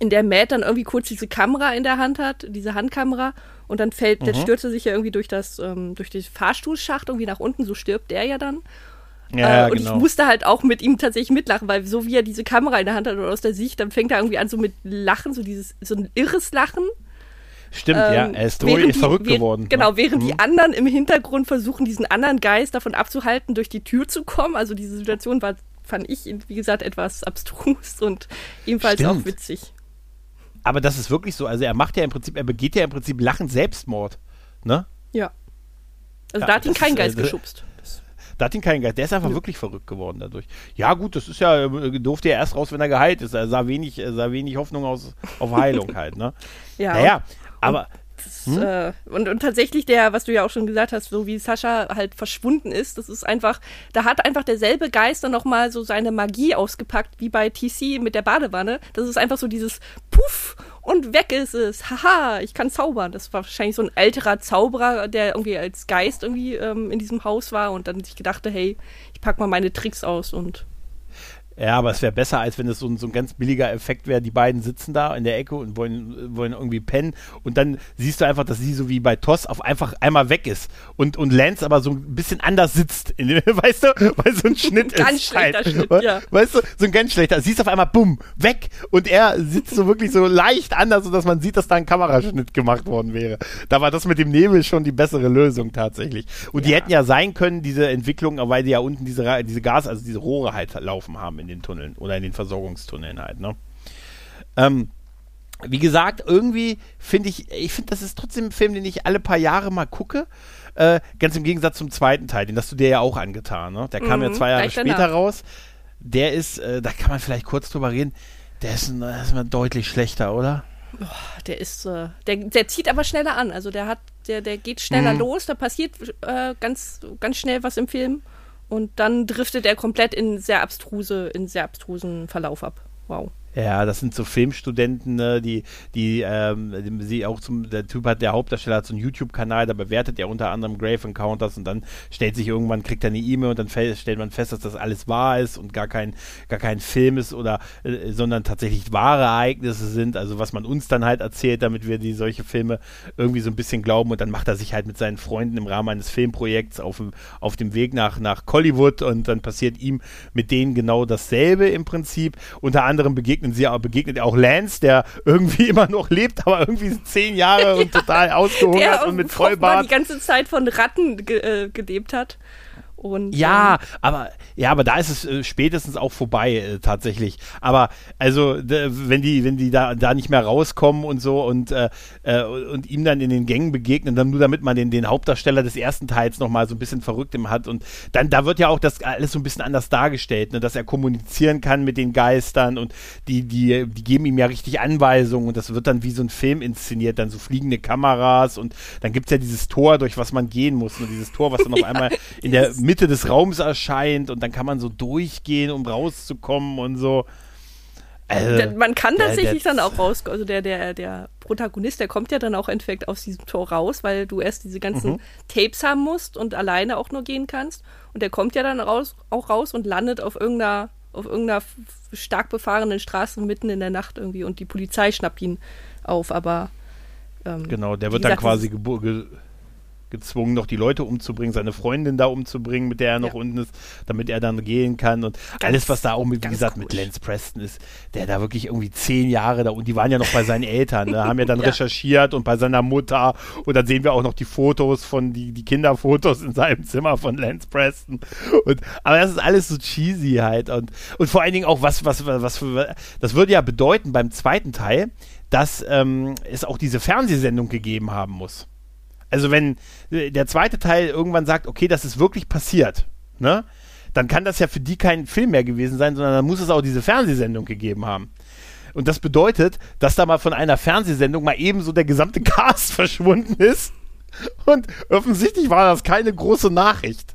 in der Matt dann irgendwie kurz diese Kamera in der Hand hat, diese Handkamera, und dann fällt, mhm. dann stürzt er sich ja irgendwie durch das, ähm, durch den Fahrstuhlschacht irgendwie nach unten, so stirbt der ja dann. Ja, äh, und genau. ich musste halt auch mit ihm tatsächlich mitlachen, weil so wie er diese Kamera in der Hand hat und aus der Sicht, dann fängt er irgendwie an so mit Lachen, so dieses, so ein irres Lachen. Stimmt, ähm, ja, er ist, die, verrückt geworden. Genau, ne? während mhm. die anderen im Hintergrund versuchen, diesen anderen Geist davon abzuhalten, durch die Tür zu kommen. Also diese Situation war, fand ich, wie gesagt, etwas abstrus und ebenfalls Stimmt. auch witzig. Aber das ist wirklich so. Also er macht ja im Prinzip, er begeht ja im Prinzip lachend Selbstmord. Ne? Ja. Also ja, da hat ihn kein ist, Geist äh, geschubst. Da hat ihn kein Geist. Der ist einfach ja. wirklich verrückt geworden dadurch. Ja, gut, das ist ja, äh, durfte er erst raus, wenn er geheilt ist. Er sah wenig, sah wenig Hoffnung aus, auf Heilung halt, ne? ja. Naja, aber hm? Äh, und, und tatsächlich der, was du ja auch schon gesagt hast, so wie Sascha halt verschwunden ist, das ist einfach, da hat einfach derselbe Geist dann nochmal so seine Magie ausgepackt, wie bei TC mit der Badewanne. Das ist einfach so dieses Puff und weg ist es. Haha, ich kann zaubern. Das war wahrscheinlich so ein älterer Zauberer, der irgendwie als Geist irgendwie ähm, in diesem Haus war und dann sich gedachte, hey, ich pack mal meine Tricks aus und ja, aber es wäre besser, als wenn es so ein, so ein ganz billiger Effekt wäre. Die beiden sitzen da in der Ecke und wollen, wollen irgendwie pennen. Und dann siehst du einfach, dass sie so wie bei Toss auf einfach einmal weg ist. Und, und Lance aber so ein bisschen anders sitzt. Den, weißt du? Weil so ein Schnitt ganz ist. Ganz schlechter halt, Schnitt, ja. Weißt du? So ein ganz schlechter. Siehst auf einmal, bumm, weg. Und er sitzt so wirklich so leicht anders, sodass man sieht, dass da ein Kameraschnitt gemacht worden wäre. Da war das mit dem Nebel schon die bessere Lösung tatsächlich. Und ja. die hätten ja sein können, diese Entwicklung, weil die ja unten diese, diese Gas, also diese Rohre halt laufen haben in den Tunneln oder in den Versorgungstunneln halt, ne? Ähm, wie gesagt, irgendwie finde ich, ich finde, das ist trotzdem ein Film, den ich alle paar Jahre mal gucke. Äh, ganz im Gegensatz zum zweiten Teil, den hast du dir ja auch angetan, ne? Der kam mhm, ja zwei Jahre später danach. raus. Der ist, äh, da kann man vielleicht kurz drüber reden, der ist, ein, der ist mal deutlich schlechter, oder? Oh, der ist, äh, der, der zieht aber schneller an. Also der hat, der, der geht schneller mhm. los, da passiert äh, ganz, ganz schnell was im Film. Und dann driftet er komplett in sehr abstruse, in sehr abstrusen Verlauf ab. Wow. Ja, das sind so Filmstudenten, ne, die, die, ähm, sie auch zum, der Typ hat, der Hauptdarsteller hat so einen YouTube-Kanal, da bewertet er unter anderem Grave Encounters und dann stellt sich irgendwann, kriegt er eine E-Mail und dann stellt man fest, dass das alles wahr ist und gar kein, gar kein Film ist oder, äh, sondern tatsächlich wahre Ereignisse sind, also was man uns dann halt erzählt, damit wir die solche Filme irgendwie so ein bisschen glauben und dann macht er sich halt mit seinen Freunden im Rahmen eines Filmprojekts auf, auf dem Weg nach, nach Hollywood und dann passiert ihm mit denen genau dasselbe im Prinzip. Unter anderem begegnet begegnen sie, begegnet auch Lance, der irgendwie immer noch lebt, aber irgendwie zehn Jahre und total ausgehungert und mit Vollbart. die ganze Zeit von Ratten ge äh, gelebt hat. Und, ja, ähm, aber ja, aber da ist es äh, spätestens auch vorbei äh, tatsächlich. Aber also wenn die wenn die da da nicht mehr rauskommen und so und äh, äh, und ihm dann in den Gängen begegnen, dann nur damit man den den Hauptdarsteller des ersten Teils noch mal so ein bisschen verrückt im hat und dann da wird ja auch das alles so ein bisschen anders dargestellt, ne, dass er kommunizieren kann mit den Geistern und die die die geben ihm ja richtig Anweisungen und das wird dann wie so ein Film inszeniert, dann so fliegende Kameras und dann gibt's ja dieses Tor, durch was man gehen muss und dieses Tor, was dann auf einmal in der Mitte Mitte des Raums erscheint und dann kann man so durchgehen, um rauszukommen und so. Also, man kann tatsächlich der, der, dann auch raus, also der, der, der Protagonist, der kommt ja dann auch entweder aus diesem Tor raus, weil du erst diese ganzen mhm. Tapes haben musst und alleine auch nur gehen kannst. Und der kommt ja dann raus, auch raus und landet auf irgendeiner, auf irgendeiner stark befahrenen Straße mitten in der Nacht irgendwie und die Polizei schnappt ihn auf, aber ähm, Genau, der wird dann quasi ge gezwungen, noch die Leute umzubringen, seine Freundin da umzubringen, mit der er noch ja. unten ist, damit er dann gehen kann und ganz, alles, was da auch, mit, wie gesagt, gut. mit Lance Preston ist, der da wirklich irgendwie zehn Jahre da und die waren ja noch bei seinen Eltern, da ne, haben ja dann ja. recherchiert und bei seiner Mutter und dann sehen wir auch noch die Fotos von, die, die Kinderfotos in seinem Zimmer von Lance Preston und, aber das ist alles so cheesy halt und, und vor allen Dingen auch was, was, was, was das würde ja bedeuten beim zweiten Teil, dass ähm, es auch diese Fernsehsendung gegeben haben muss. Also wenn äh, der zweite Teil irgendwann sagt, okay, das ist wirklich passiert, ne? Dann kann das ja für die kein Film mehr gewesen sein, sondern dann muss es auch diese Fernsehsendung gegeben haben. Und das bedeutet, dass da mal von einer Fernsehsendung mal ebenso der gesamte Cast verschwunden ist. Und offensichtlich war das keine große Nachricht.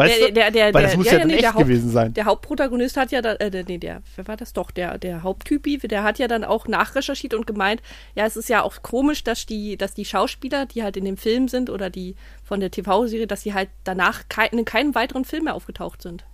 Weißt der, der, der, Weil das muss ja, ja dann nee, echt Haupt, gewesen sein. Der Hauptprotagonist hat ja, da, äh, nee, der, wer war das doch? Der, der Haupttypi, der hat ja dann auch nachrecherchiert und gemeint, ja, es ist ja auch komisch, dass die, dass die Schauspieler, die halt in dem Film sind oder die von der TV-Serie, dass sie halt danach kein, in keinem weiteren Film mehr aufgetaucht sind.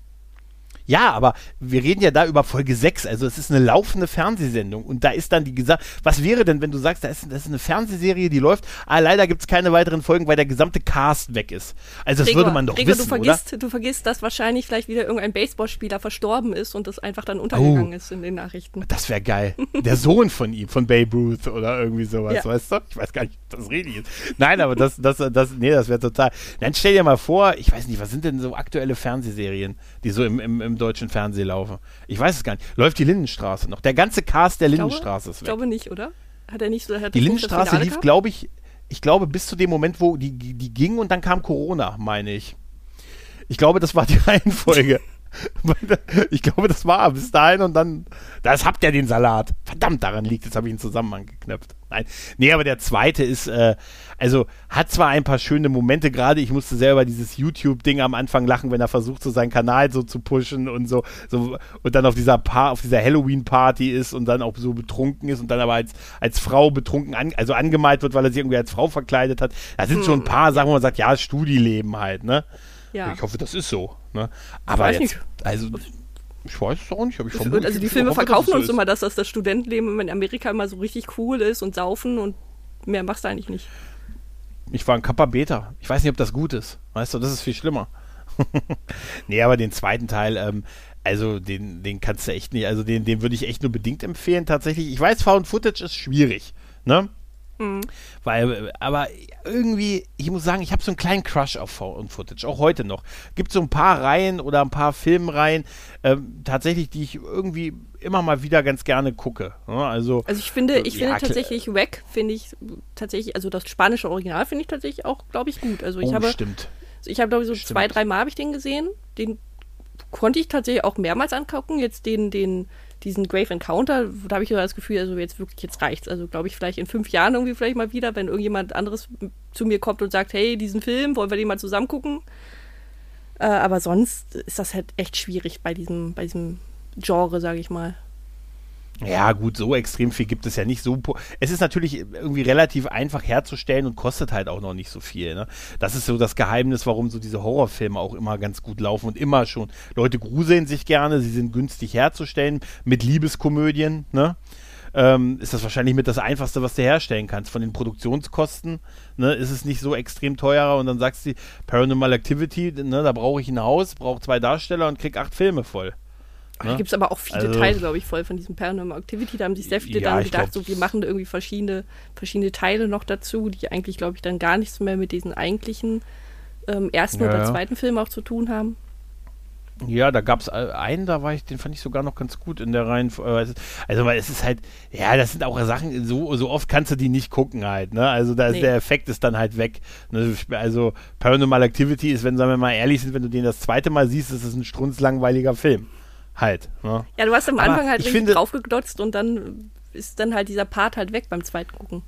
Ja, aber wir reden ja da über Folge 6, also es ist eine laufende Fernsehsendung und da ist dann die gesagt, was wäre denn, wenn du sagst, das ist, das ist eine Fernsehserie, die läuft, ah, leider gibt es keine weiteren Folgen, weil der gesamte Cast weg ist. Also das Gregor, würde man doch Gregor, wissen, du vergisst, oder? Du vergisst, dass wahrscheinlich vielleicht wieder irgendein Baseballspieler verstorben ist und das einfach dann untergegangen oh, ist in den Nachrichten. Das wäre geil. Der Sohn von ihm, von Babe Ruth oder irgendwie sowas, ja. weißt du? Ich weiß gar nicht, ob das richtig ist. Nein, aber das, das, das, nee, das wäre total. Dann stell dir mal vor, ich weiß nicht, was sind denn so aktuelle Fernsehserien, die so im, im, im deutschen Fernsehen laufen. Ich weiß es gar nicht. Läuft die Lindenstraße noch? Der ganze Cast der Lindenstraße ist weg. Ich glaube nicht, oder? Hat er nicht so. die Lindenstraße lief, glaube ich, ich glaube, bis zu dem Moment, wo die, die ging und dann kam Corona, meine ich. Ich glaube, das war die Reihenfolge. ich glaube, das war bis dahin und dann, das habt ihr den Salat. Verdammt, daran liegt, jetzt habe ich einen Zusammenhang geknöpft. Nein, nee, aber der zweite ist, äh, also hat zwar ein paar schöne Momente, gerade ich musste selber dieses YouTube-Ding am Anfang lachen, wenn er versucht, so seinen Kanal so zu pushen und so, so und dann auf dieser dieser Halloween-Party ist und dann auch so betrunken ist und dann aber als, als Frau betrunken, an, also angemalt wird, weil er sich irgendwie als Frau verkleidet hat. Da sind schon ein paar Sachen, wo man sagt, ja, Studieleben halt, ne? Ja. Ich hoffe, das ist so. Ne? Aber jetzt, nicht. also ich weiß es auch nicht, aber ich vermute, Also die Filme hoffe, verkaufen uns so immer, dass das das Studentenleben in Amerika immer so richtig cool ist und saufen und mehr machst du eigentlich nicht. Ich war ein Kappa Beta. Ich weiß nicht, ob das gut ist. Weißt du, das ist viel schlimmer. nee, aber den zweiten Teil, ähm, also den, den kannst du echt nicht, also den, den würde ich echt nur bedingt empfehlen, tatsächlich. Ich weiß, Found Footage ist schwierig, ne? Mhm. Weil, aber irgendwie, ich muss sagen, ich habe so einen kleinen Crush auf Found Footage, auch heute noch. Gibt so ein paar Reihen oder ein paar Filmreihen, ähm, tatsächlich, die ich irgendwie immer mal wieder ganz gerne gucke. Ne? Also, also ich finde, ich ja, finde tatsächlich Wack, finde ich tatsächlich, also das spanische Original finde ich tatsächlich auch, glaube ich, gut. Also ich oh, habe, stimmt. Ich habe, glaube ich, so stimmt. zwei, drei Mal habe ich den gesehen. Den konnte ich tatsächlich auch mehrmals angucken. Jetzt den, den diesen Grave Encounter, da habe ich das Gefühl, also jetzt wirklich, jetzt reicht's. Also glaube ich, vielleicht in fünf Jahren irgendwie vielleicht mal wieder, wenn irgendjemand anderes zu mir kommt und sagt, hey, diesen Film, wollen wir den mal zusammen gucken? Äh, aber sonst ist das halt echt schwierig bei diesem, bei diesem Genre, sage ich mal. Ja, gut, so extrem viel gibt es ja nicht. So, es ist natürlich irgendwie relativ einfach herzustellen und kostet halt auch noch nicht so viel. Ne? Das ist so das Geheimnis, warum so diese Horrorfilme auch immer ganz gut laufen und immer schon. Leute gruseln sich gerne, sie sind günstig herzustellen mit Liebeskomödien. Ne? Ähm, ist das wahrscheinlich mit das Einfachste, was du herstellen kannst. Von den Produktionskosten ne, ist es nicht so extrem teurer und dann sagst du, Paranormal Activity, ne, da brauche ich ein Haus, brauche zwei Darsteller und krieg acht Filme voll. Ne? Da gibt es aber auch viele also, Teile, glaube ich, voll von diesem Paranormal Activity. Da haben sich sehr viele ja, dann gedacht, glaub, so wir machen irgendwie verschiedene, verschiedene Teile noch dazu, die eigentlich, glaube ich, dann gar nichts mehr mit diesen eigentlichen ähm, ersten ja, oder zweiten Filmen auch zu tun haben. Ja, da gab es einen, da war ich, den fand ich sogar noch ganz gut in der Reihen. Also, weil es ist halt, ja, das sind auch Sachen, so, so oft kannst du die nicht gucken halt, ne? Also da ist nee. der Effekt ist dann halt weg. Ne? Also Paranormal Activity ist, wenn, sagen wir mal ehrlich sind, wenn du den das zweite Mal siehst, ist es ein strunzlangweiliger Film halt. Ne? Ja, du hast am Anfang Aber halt richtig finde, draufgedotzt und dann ist dann halt dieser Part halt weg beim zweiten Gucken.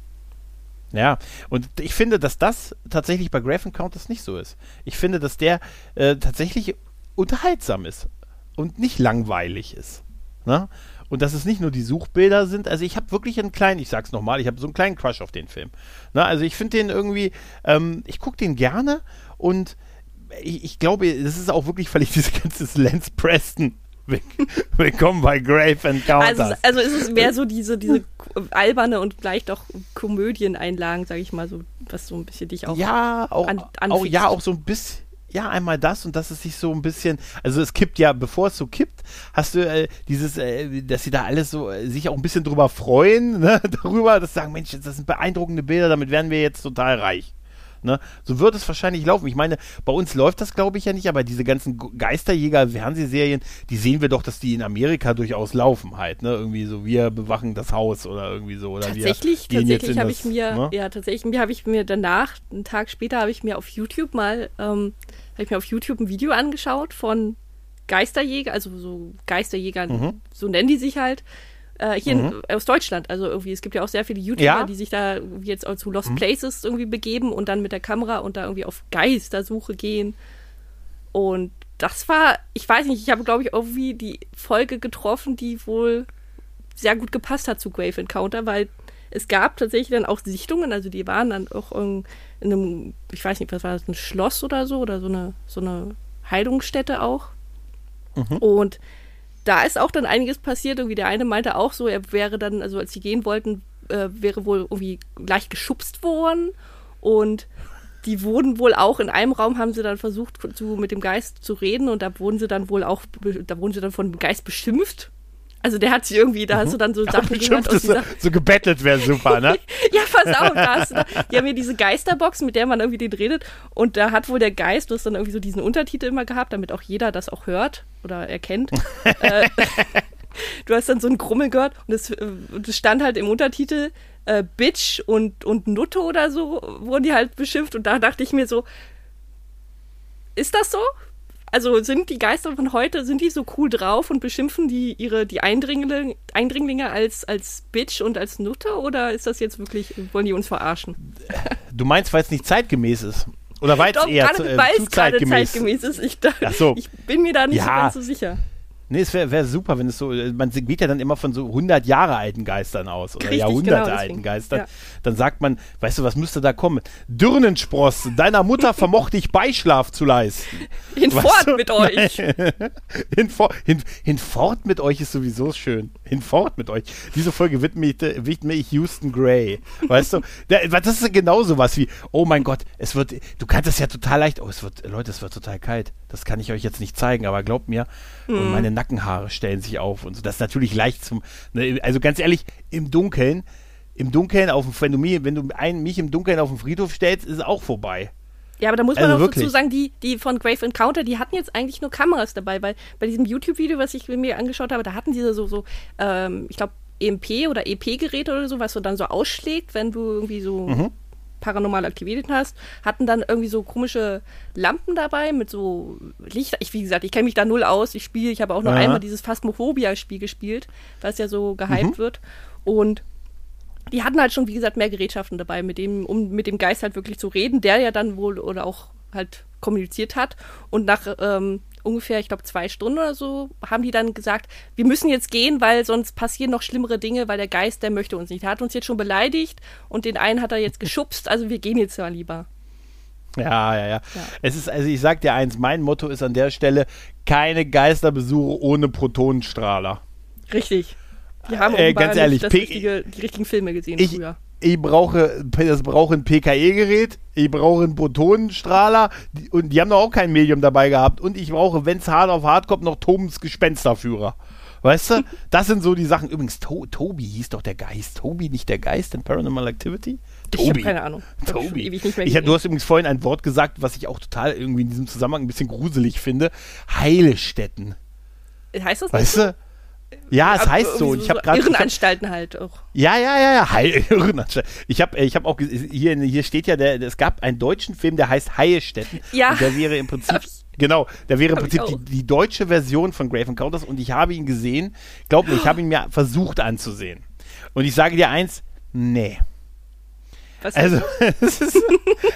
Ja, und ich finde, dass das tatsächlich bei Graph Encounters nicht so ist. Ich finde, dass der äh, tatsächlich unterhaltsam ist und nicht langweilig ist. Ne? Und dass es nicht nur die Suchbilder sind. Also ich habe wirklich einen kleinen, ich sag's nochmal, ich habe so einen kleinen Crush auf den Film. Ne? Also ich finde den irgendwie, ähm, ich gucke den gerne und ich, ich, glaube, das ist auch wirklich, weil ich diese ganze Lance Preston Willkommen bei Grave Encounters. Also, also ist es mehr so diese, diese alberne und gleich doch Komödieneinlagen, sage ich mal, so, was so ein bisschen dich auch Ja, auch, an, auch, ja, auch so ein bisschen ja, einmal das und dass es sich so ein bisschen, also es kippt ja, bevor es so kippt, hast du äh, dieses, äh, dass sie da alles so äh, sich auch ein bisschen drüber freuen, ne, darüber, dass sie sagen, Mensch, das sind beeindruckende Bilder, damit werden wir jetzt total reich. Ne? So wird es wahrscheinlich laufen. Ich meine, bei uns läuft das, glaube ich, ja nicht, aber diese ganzen Geisterjäger-Fernsehserien, die sehen wir doch, dass die in Amerika durchaus laufen halt. Ne? Irgendwie so, wir bewachen das Haus oder irgendwie so. Oder tatsächlich, tatsächlich habe ich mir, ne? ja, tatsächlich habe ich mir danach, einen Tag später, habe ich mir auf YouTube mal, ähm, habe ich mir auf YouTube ein Video angeschaut von Geisterjäger, also so Geisterjägern, mhm. so nennen die sich halt, äh, hier mhm. in, aus Deutschland. Also irgendwie, es gibt ja auch sehr viele YouTuber, ja. die sich da jetzt auch zu Lost mhm. Places irgendwie begeben und dann mit der Kamera und da irgendwie auf Geistersuche gehen. Und das war, ich weiß nicht, ich habe, glaube ich, irgendwie die Folge getroffen, die wohl sehr gut gepasst hat zu Grave Encounter, weil es gab tatsächlich dann auch Sichtungen, also die waren dann auch in einem, ich weiß nicht, was war das, ein Schloss oder so, oder so eine, so eine Heilungsstätte auch. Mhm. Und da ist auch dann einiges passiert. Irgendwie der eine meinte auch so, er wäre dann, also als sie gehen wollten, äh, wäre wohl irgendwie gleich geschubst worden. Und die wurden wohl auch in einem Raum haben sie dann versucht zu, mit dem Geist zu reden und da wurden sie dann wohl auch, da wurden sie dann von dem Geist beschimpft also der hat sich irgendwie, da hast du dann so mhm. Sachen gehört aus dieser... So, so gebettelt wäre super, ne? ja, pass auf, da hast du da, die haben hier diese Geisterbox, mit der man irgendwie den redet und da hat wohl der Geist, du hast dann irgendwie so diesen Untertitel immer gehabt, damit auch jeder das auch hört oder erkennt. äh, du hast dann so einen Grummel gehört und es äh, stand halt im Untertitel äh, Bitch und, und Nutte oder so, wurden die halt beschimpft und da dachte ich mir so, ist das so? Also sind die Geister von heute, sind die so cool drauf und beschimpfen die ihre die Eindringlinge, Eindringlinge als, als Bitch und als Nutte oder ist das jetzt wirklich, wollen die uns verarschen? Du meinst, weil es nicht zeitgemäß ist? Oder weil es eher zu, äh, zu zeitgemäß. zeitgemäß ist? Ich, da, so. ich bin mir da nicht ja. so ganz so sicher. Nee, es wäre wär super, wenn es so, äh, man geht ja dann immer von so 100 Jahre alten Geistern aus oder Richtig, Jahrhunderte genau, alten Geistern. Ja. Dann sagt man, weißt du, was müsste da kommen? Dürnenspross, deiner Mutter vermochte ich Beischlaf zu leisten. Hinfort mit euch. Hinfort, hin, hinfort mit euch ist sowieso schön. Hinfort mit euch. Diese Folge widme ich, widme ich Houston Gray. Weißt du, das ist genau so was wie, oh mein Gott, es wird, du kannst es ja total leicht, oh, es wird, Leute, es wird total kalt. Das kann ich euch jetzt nicht zeigen, aber glaubt mir, und meine Nackenhaare stellen sich auf und so. Das ist natürlich leicht zum, ne, also ganz ehrlich, im Dunkeln, im Dunkeln auf dem, wenn du mich, wenn du ein, mich im Dunkeln auf den Friedhof stellst, ist es auch vorbei. Ja, aber da muss man also auch wirklich. dazu sagen, die, die von Grave Encounter, die hatten jetzt eigentlich nur Kameras dabei, weil bei diesem YouTube-Video, was ich mir angeschaut habe, da hatten diese so, so ähm, ich glaube, EMP oder EP-Geräte oder so, was so dann so ausschlägt, wenn du irgendwie so mhm paranormale Aktivitäten hast, hatten dann irgendwie so komische Lampen dabei mit so Lichter. Ich, wie gesagt, ich kenne mich da null aus. Ich spiele, ich habe auch noch ja. einmal dieses Phasmophobia-Spiel gespielt, was ja so gehypt mhm. wird. Und die hatten halt schon, wie gesagt, mehr Gerätschaften dabei, mit dem, um mit dem Geist halt wirklich zu reden, der ja dann wohl oder auch halt kommuniziert hat. Und nach, ähm, ungefähr, ich glaube, zwei Stunden oder so, haben die dann gesagt, wir müssen jetzt gehen, weil sonst passieren noch schlimmere Dinge, weil der Geist, der möchte uns nicht. Er hat uns jetzt schon beleidigt und den einen hat er jetzt geschubst, also wir gehen jetzt mal lieber. Ja, ja, ja, ja. Es ist, also ich sag dir eins, mein Motto ist an der Stelle, keine Geisterbesuche ohne Protonenstrahler. Richtig. Die haben äh, ganz ehrlich, das richtige, die richtigen Filme gesehen ich, früher ich brauche, das brauche ein PKE-Gerät, ich brauche einen Protonenstrahler und die haben doch auch kein Medium dabei gehabt und ich brauche, wenn es hart auf hart kommt, noch Tobens Gespensterführer. Weißt du? Das sind so die Sachen. Übrigens, to Tobi hieß doch der Geist. Tobi, nicht der Geist in Paranormal Activity? Tobi. Ich habe keine Ahnung. Tobi. Ich, ich, du hast übrigens vorhin ein Wort gesagt, was ich auch total irgendwie in diesem Zusammenhang ein bisschen gruselig finde. Heilstätten. Heißt das weißt du? Ja, es heißt so. ich habe gerade Irrenanstalten halt auch. Ja, ja, ja, ja. Heil, Irrenanstalten. Ich habe, ich habe auch hier, hier steht ja, der, es gab einen deutschen Film, der heißt Heilstätten. Ja. Und der wäre im Prinzip genau, der wäre im Prinzip die, die, deutsche Version von Grave Encounters und ich habe ihn gesehen. Glaub mir, ich habe ihn mir versucht anzusehen. Und ich sage dir eins, nee. Was also, es ist,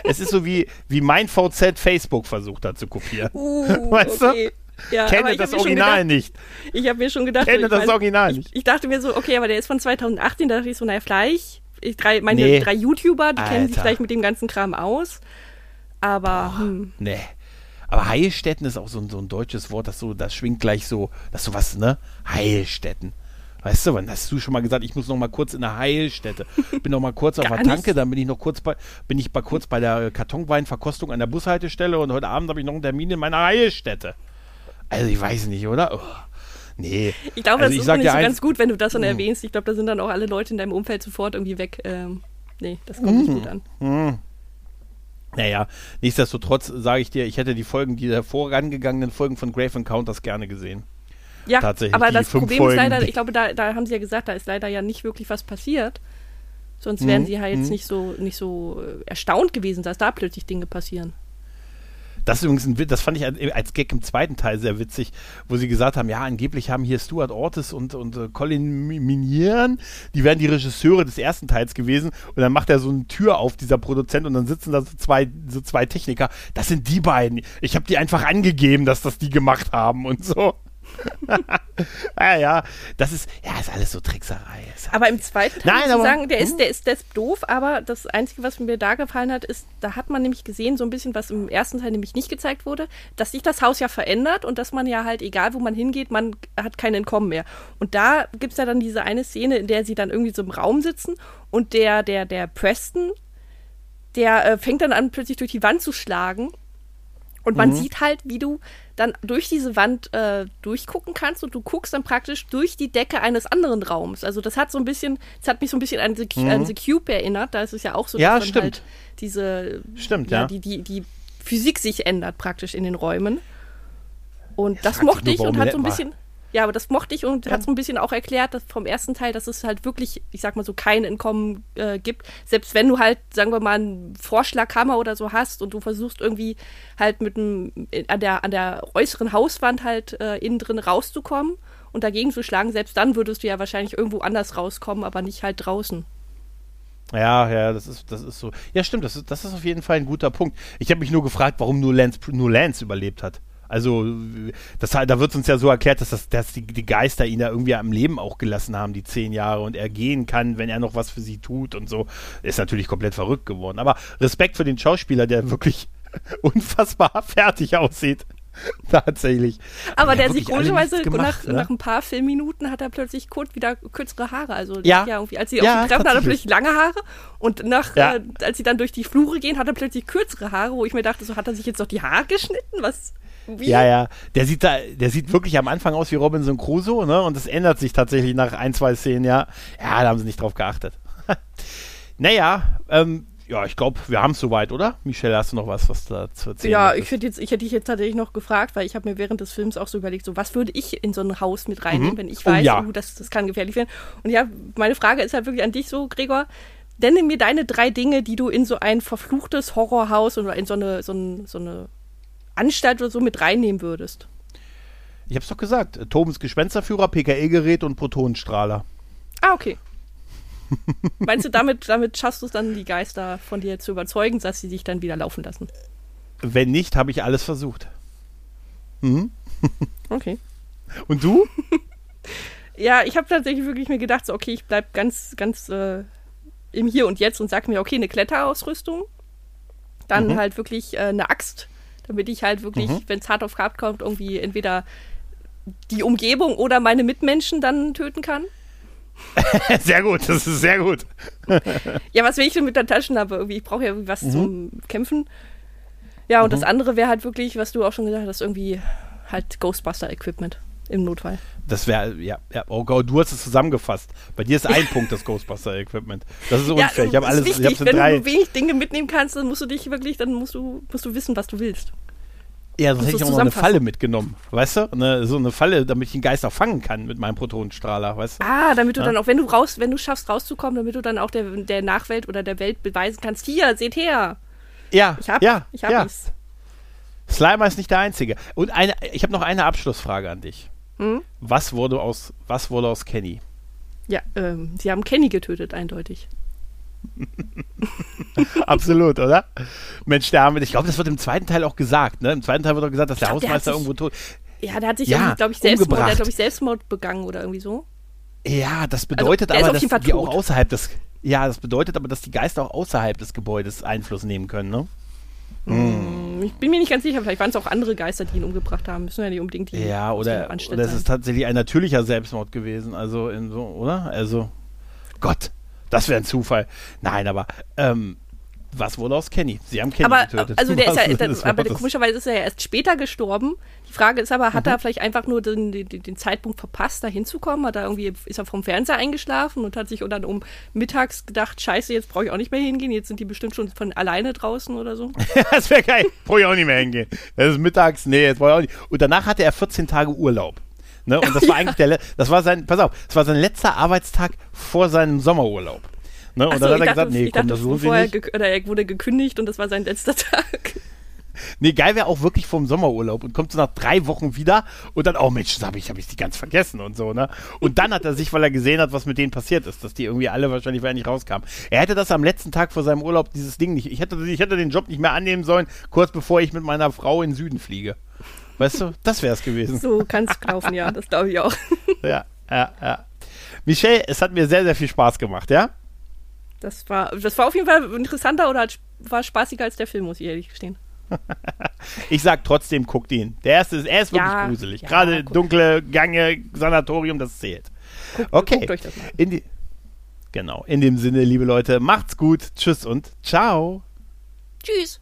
es ist so wie, wie mein VZ Facebook versucht hat zu kopieren. Uh, weißt okay. du? Ja, Kenne das Original gedacht, nicht. Ich habe mir schon gedacht, Kenne das Original nicht. Ich, ich, dachte mir so, okay, aber der ist von 2018, da dachte ich so, naja, vielleicht. Ich, drei, meine nee. drei YouTuber, die Alter. kennen sich vielleicht mit dem ganzen Kram aus. Aber. Boah, hm. Nee. Aber Heilstätten ist auch so ein, so ein deutsches Wort, das so, das schwingt gleich so, das ist sowas, ne? Heilstätten. Weißt du, wann hast du schon mal gesagt, ich muss noch mal kurz in eine Heilstätte. Bin noch mal kurz auf der Tanke, dann bin ich noch kurz bei, bin ich bei, kurz bei der Kartonweinverkostung an der Bushaltestelle und heute Abend habe ich noch einen Termin in meiner Heilstätte. Also ich weiß nicht, oder? Oh. Nee. Ich glaube, also das ist nicht so ganz gut, wenn du das dann mm. erwähnst. Ich glaube, da sind dann auch alle Leute in deinem Umfeld sofort irgendwie weg. Ähm, nee, das kommt mm. nicht gut an. Mm. Naja, nichtsdestotrotz sage ich dir, ich hätte die Folgen, die vorangegangenen Folgen von Grave Encounters gerne gesehen. Ja, Tatsächlich, aber das Problem Folgen, ist leider, ich glaube, da, da haben sie ja gesagt, da ist leider ja nicht wirklich was passiert. Sonst wären mhm. sie halt jetzt nicht so, nicht so äh, erstaunt gewesen, dass da plötzlich Dinge passieren. Das ist übrigens ein, das fand ich als Gag im zweiten Teil sehr witzig, wo sie gesagt haben, ja, angeblich haben hier Stuart Ortiz und, und uh, Colin Minieren, die wären die Regisseure des ersten Teils gewesen und dann macht er so eine Tür auf, dieser Produzent, und dann sitzen da so zwei, so zwei Techniker. Das sind die beiden. Ich habe die einfach angegeben, dass das die gemacht haben und so. ja, ja, das ist, ja, ist alles so Trickserei. Aber im zweiten Teil Nein, muss ich sagen, der ist, hm? der ist, der ist doof, aber das Einzige, was mir da gefallen hat, ist, da hat man nämlich gesehen, so ein bisschen, was im ersten Teil nämlich nicht gezeigt wurde, dass sich das Haus ja verändert und dass man ja halt, egal wo man hingeht, man hat kein Entkommen mehr. Und da gibt es ja dann diese eine Szene, in der sie dann irgendwie so im Raum sitzen und der, der, der Preston, der äh, fängt dann an, plötzlich durch die Wand zu schlagen und man mhm. sieht halt, wie du dann durch diese Wand äh, durchgucken kannst und du guckst dann praktisch durch die Decke eines anderen Raums. Also das hat so ein bisschen, das hat mich so ein bisschen an The, mhm. an The Cube erinnert. Da ist es ja auch so, dass ja, dann stimmt. halt diese stimmt, ja, ja. Die, die, die Physik sich ändert praktisch in den Räumen. Und Jetzt das mochte ich und hat so ein bisschen. Ja, aber das mochte ich und ja. hat so ein bisschen auch erklärt, dass vom ersten Teil, dass es halt wirklich, ich sag mal so, kein Entkommen äh, gibt. Selbst wenn du halt, sagen wir mal, einen Vorschlaghammer oder so hast und du versuchst irgendwie halt mit einem, an der, an der äußeren Hauswand halt äh, innen drin rauszukommen und dagegen zu schlagen, selbst dann würdest du ja wahrscheinlich irgendwo anders rauskommen, aber nicht halt draußen. Ja, ja, das ist, das ist so. Ja, stimmt, das ist, das ist auf jeden Fall ein guter Punkt. Ich habe mich nur gefragt, warum nur Lance, nur Lance überlebt hat. Also, das, da wird uns ja so erklärt, dass, das, dass die, die Geister ihn da irgendwie am Leben auch gelassen haben, die zehn Jahre, und er gehen kann, wenn er noch was für sie tut und so. Ist natürlich komplett verrückt geworden. Aber Respekt für den Schauspieler, der wirklich unfassbar fertig aussieht. Tatsächlich. Aber der sieht komischerweise nach, ne? nach ein paar Filmminuten hat er plötzlich kurz wieder kürzere Haare. Also ja. ja als sie ja, auf ihn treffen, hat er plötzlich lange Haare und nach, ja. äh, als sie dann durch die Flure gehen, hat er plötzlich kürzere Haare, wo ich mir dachte, so hat er sich jetzt noch die Haare geschnitten? Was? Wie? Ja, ja. Der sieht da, der sieht wirklich am Anfang aus wie Robinson Crusoe, ne? Und es ändert sich tatsächlich nach ein, zwei Szenen, ja. Ja, da haben sie nicht drauf geachtet. naja, ähm, ja, ich glaube, wir haben es soweit, oder? Michelle, hast du noch was, was da zu erzählen Ja, ich hätte, jetzt, ich hätte dich jetzt tatsächlich noch gefragt, weil ich habe mir während des Films auch so überlegt, so was würde ich in so ein Haus mit reinnehmen, mhm. wenn ich weiß, oh, ja. oh, das, das kann gefährlich werden. Und ja, meine Frage ist halt wirklich an dich so, Gregor. Nenne mir deine drei Dinge, die du in so ein verfluchtes Horrorhaus oder in so eine, so, ein, so eine Anstalt oder so mit reinnehmen würdest. Ich hab's doch gesagt. Tobens Gespensterführer, PKE-Gerät und Protonenstrahler. Ah, okay. Meinst du, damit, damit schaffst du es dann, die Geister von dir zu überzeugen, dass sie dich dann wieder laufen lassen? Wenn nicht, habe ich alles versucht. Hm? Okay. Und du? ja, ich habe tatsächlich wirklich mir gedacht, so, okay, ich bleib ganz, ganz äh, im Hier und Jetzt und sag mir, okay, eine Kletterausrüstung. Dann mhm. halt wirklich äh, eine Axt, damit ich halt wirklich, mhm. wenn es hart auf hart kommt, irgendwie entweder die Umgebung oder meine Mitmenschen dann töten kann. sehr gut, das ist sehr gut. ja, was will ich denn mit der Taschenlampe? Irgendwie, ich brauche ja was mhm. zum Kämpfen. Ja, und mhm. das andere wäre halt wirklich, was du auch schon gesagt hast, irgendwie halt Ghostbuster-Equipment im Notfall. Das wäre, ja, ja, oh Gott, du hast es zusammengefasst. Bei dir ist ein Punkt das Ghostbuster-Equipment. Das ist unfair. Ja, ich habe alles. Wichtig. Ich Wenn drei. du wenig Dinge mitnehmen kannst, dann musst du dich wirklich, dann musst du, musst du wissen, was du willst. Ja, sonst hätte ich auch noch eine Falle mitgenommen, weißt du? Eine, so eine Falle, damit ich den Geist auch fangen kann mit meinem Protonenstrahler, weißt du? Ah, damit du ja? dann auch, wenn du raus, wenn du schaffst rauszukommen, damit du dann auch der, der Nachwelt oder der Welt beweisen kannst, hier, seht her. Ja, ich hab, ja, ich hab ja. Slimer ist nicht der Einzige. Und eine, ich habe noch eine Abschlussfrage an dich. Hm? Was wurde aus, was wurde aus Kenny? Ja, ähm, sie haben Kenny getötet, eindeutig. Absolut, oder? Mensch, der Arme, ich glaube, das wird im zweiten Teil auch gesagt, ne? Im zweiten Teil wird auch gesagt, dass der glaub, Hausmeister der irgendwo tot. Ja, der hat sich, ja, glaube ich, Selbstmord, ich, Selbstmord begangen oder irgendwie so. Ja, das also, bedeutet also, aber, dass die auch außerhalb des. Ja, das bedeutet aber, dass die Geister auch außerhalb des Gebäudes Einfluss nehmen können, ne? Mm. Ich bin mir nicht ganz sicher, vielleicht waren es auch andere Geister, die ihn umgebracht haben. Müssen ja nicht unbedingt die. Ja, oder, oder es ist tatsächlich ein natürlicher Selbstmord gewesen, also in so, oder? Also, Gott. Das wäre ein Zufall. Nein, aber ähm, was wurde aus Kenny? Sie haben Kenny aber, getötet. Also der ist ja, das, aber komischerweise ist er ja erst später gestorben. Die Frage ist aber, hat mhm. er vielleicht einfach nur den, den, den, Zeitpunkt verpasst, da hinzukommen? Hat er irgendwie, ist er vom Fernseher eingeschlafen und hat sich dann um mittags gedacht, scheiße, jetzt brauche ich auch nicht mehr hingehen, jetzt sind die bestimmt schon von alleine draußen oder so? das wäre geil. Brauche ich auch nicht mehr hingehen. Das ist mittags, nee, jetzt brauche ich auch nicht. Und danach hatte er 14 Tage Urlaub. Ne? Und das war eigentlich der, das war sein, pass auf, das war sein letzter Arbeitstag vor seinem Sommerurlaub. Ne? Und so, dann hat er gesagt, nee, komm, das lohnt sich nicht. Oder er wurde gekündigt und das war sein letzter Tag. Nee, geil wäre auch wirklich vom Sommerurlaub und kommt so nach drei Wochen wieder und dann, oh Mensch, das habe ich, hab ich die ganz vergessen und so, ne? Und dann hat er sich, weil er gesehen hat, was mit denen passiert ist, dass die irgendwie alle wahrscheinlich, weil nicht rauskamen. Er hätte das am letzten Tag vor seinem Urlaub, dieses Ding nicht, ich hätte, ich hätte den Job nicht mehr annehmen sollen, kurz bevor ich mit meiner Frau in den Süden fliege. Weißt du, das wäre es gewesen. So kann es laufen, ja, das glaube ich auch. ja, ja, ja. Michelle, es hat mir sehr, sehr viel Spaß gemacht, ja? Das war, das war auf jeden Fall interessanter oder war spaßiger als der Film, muss ich ehrlich gestehen. ich sag trotzdem, guckt ihn. Der erste ist, er ist wirklich ja, gruselig. Ja, Gerade dunkle Gange, Sanatorium, das zählt. Guckt, okay. Guckt euch das mal. In die, genau. In dem Sinne, liebe Leute, macht's gut. Tschüss und ciao. Tschüss.